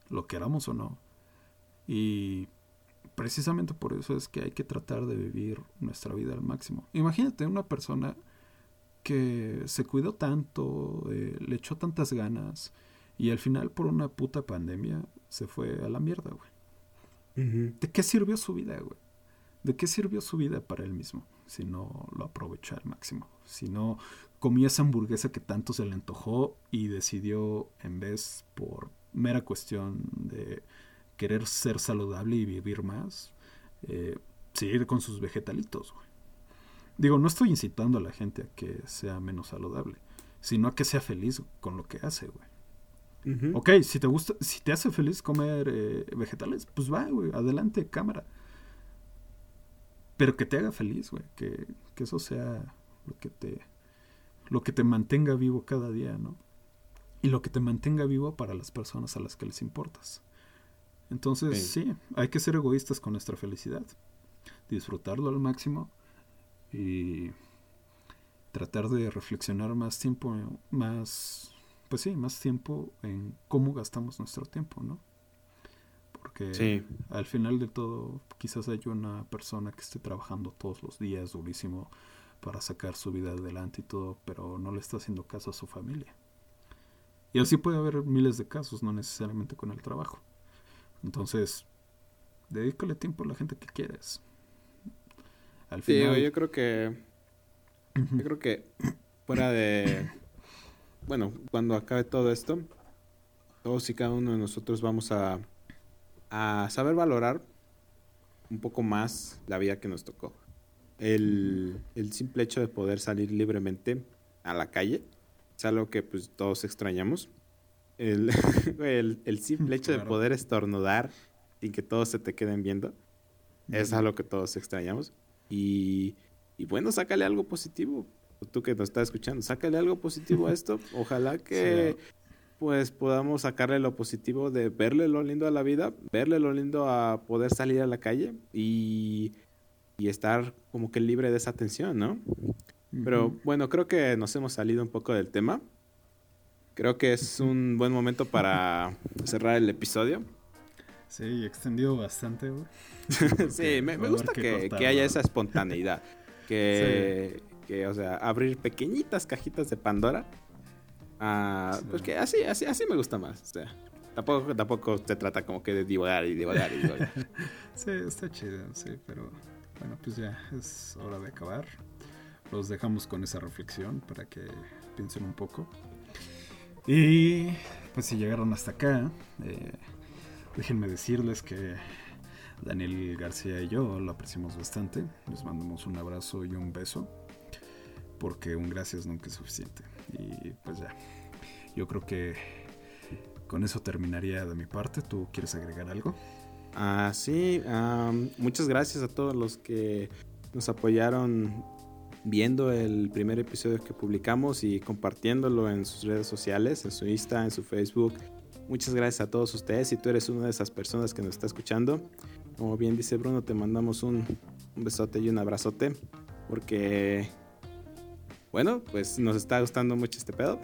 lo queramos o no. Y precisamente por eso es que hay que tratar de vivir nuestra vida al máximo. Imagínate una persona que se cuidó tanto, eh, le echó tantas ganas y al final por una puta pandemia se fue a la mierda, güey. ¿De qué sirvió su vida, güey? ¿De qué sirvió su vida para él mismo? si no lo aprovechó al máximo. Si no comió esa hamburguesa que tanto se le antojó y decidió, en vez por mera cuestión de querer ser saludable y vivir más, eh, seguir con sus vegetalitos. Digo, no estoy incitando a la gente a que sea menos saludable, sino a que sea feliz con lo que hace, güey. Ok, si te gusta, si te hace feliz comer eh, vegetales, pues va, güey, adelante, cámara pero que te haga feliz, güey, que, eso sea lo que te lo que te mantenga vivo cada día, ¿no? Y lo que te mantenga vivo para las personas a las que les importas. Entonces, sí, hay que ser egoístas con nuestra felicidad, disfrutarlo al máximo y tratar de reflexionar más tiempo, más, pues sí, más tiempo en cómo gastamos nuestro tiempo, ¿no? Porque al final de todo, quizás haya una persona que esté trabajando todos los días durísimo para sacar su vida adelante y todo, pero no le está haciendo caso a su familia. Y así puede haber miles de casos, no necesariamente con el trabajo. Entonces, dedícale tiempo a la gente que quieres. Al final... Sí, yo creo que. Yo creo que fuera de. Bueno, cuando acabe todo esto, todos y cada uno de nosotros vamos a, a saber valorar un poco más la vida que nos tocó. El, el simple hecho de poder salir libremente a la calle es algo que pues todos extrañamos. El, el, simple hecho de poder estornudar sin que todos se te queden viendo es algo que todos extrañamos. Y, y bueno, sácale algo positivo. Tú que nos estás escuchando, sácale algo positivo a esto. Ojalá que pues podamos sacarle lo positivo de verle lo lindo a la vida, verle lo lindo a poder salir a la calle y, y estar como que libre de esa tensión, ¿no? Pero bueno, creo que nos hemos salido un poco del tema. Creo que es un buen momento para cerrar el episodio. Sí, extendió bastante, güey. sí, me, gusta que, haya esa espontaneidad. Que, que, o sea, abrir pequeñitas cajitas de Pandora. Ah, Pues que así, así, así me gusta más. O sea, tampoco, tampoco se trata como que de divagar y divagar y divagar. sí, está chido, sí, pero bueno, pues ya es hora de acabar los dejamos con esa reflexión para que piensen un poco. Y pues si llegaron hasta acá, eh, déjenme decirles que Daniel García y yo lo apreciamos bastante. Les mandamos un abrazo y un beso, porque un gracias nunca es suficiente. Y pues ya, yo creo que con eso terminaría de mi parte. ¿Tú quieres agregar algo? Ah, sí, muchas gracias a todos los que nos apoyaron viendo el primer episodio que publicamos y compartiéndolo en sus redes sociales, en su Insta, en su Facebook. Muchas gracias a todos ustedes. Si tú eres una de esas personas que nos está escuchando, como bien dice Bruno, te mandamos un, besote y un abrazote. Porque, bueno, pues nos está gustando mucho este pedo.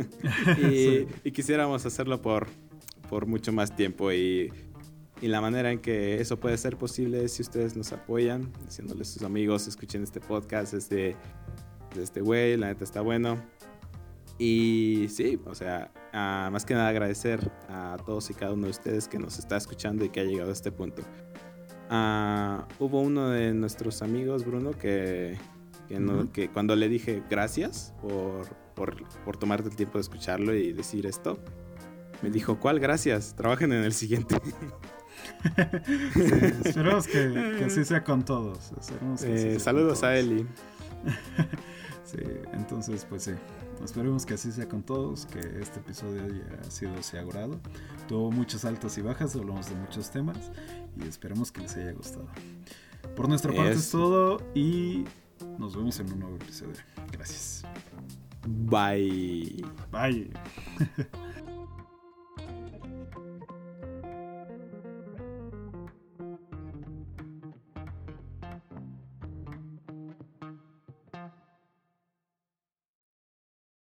y, y, quisiéramos hacerlo por, por mucho más tiempo. Y y la manera en que eso puede ser posible es si ustedes nos apoyan, diciéndoles a sus amigos, escuchen este podcast, este, de este güey, la neta está bueno. Y sí, o sea, más que nada agradecer a todos y cada uno de ustedes que nos está escuchando y que ha llegado a este punto. Ah, hubo uno de nuestros amigos, Bruno, que, que, cuando le dije gracias por, por, por tomarte el tiempo de escucharlo y decir esto, me dijo, ¿cuál gracias? Trabajen en el siguiente. esperemos que, así sea con todos. Eh, saludos a Eli. sí, entonces pues sí. Esperemos que así sea con todos, que este episodio haya sido segurado. Tuvo muchas altas y bajas, hablamos de muchos temas y esperemos que les haya gustado. Por nuestra parte es todo y nos vemos en un nuevo episodio. Gracias. Bye. Bye.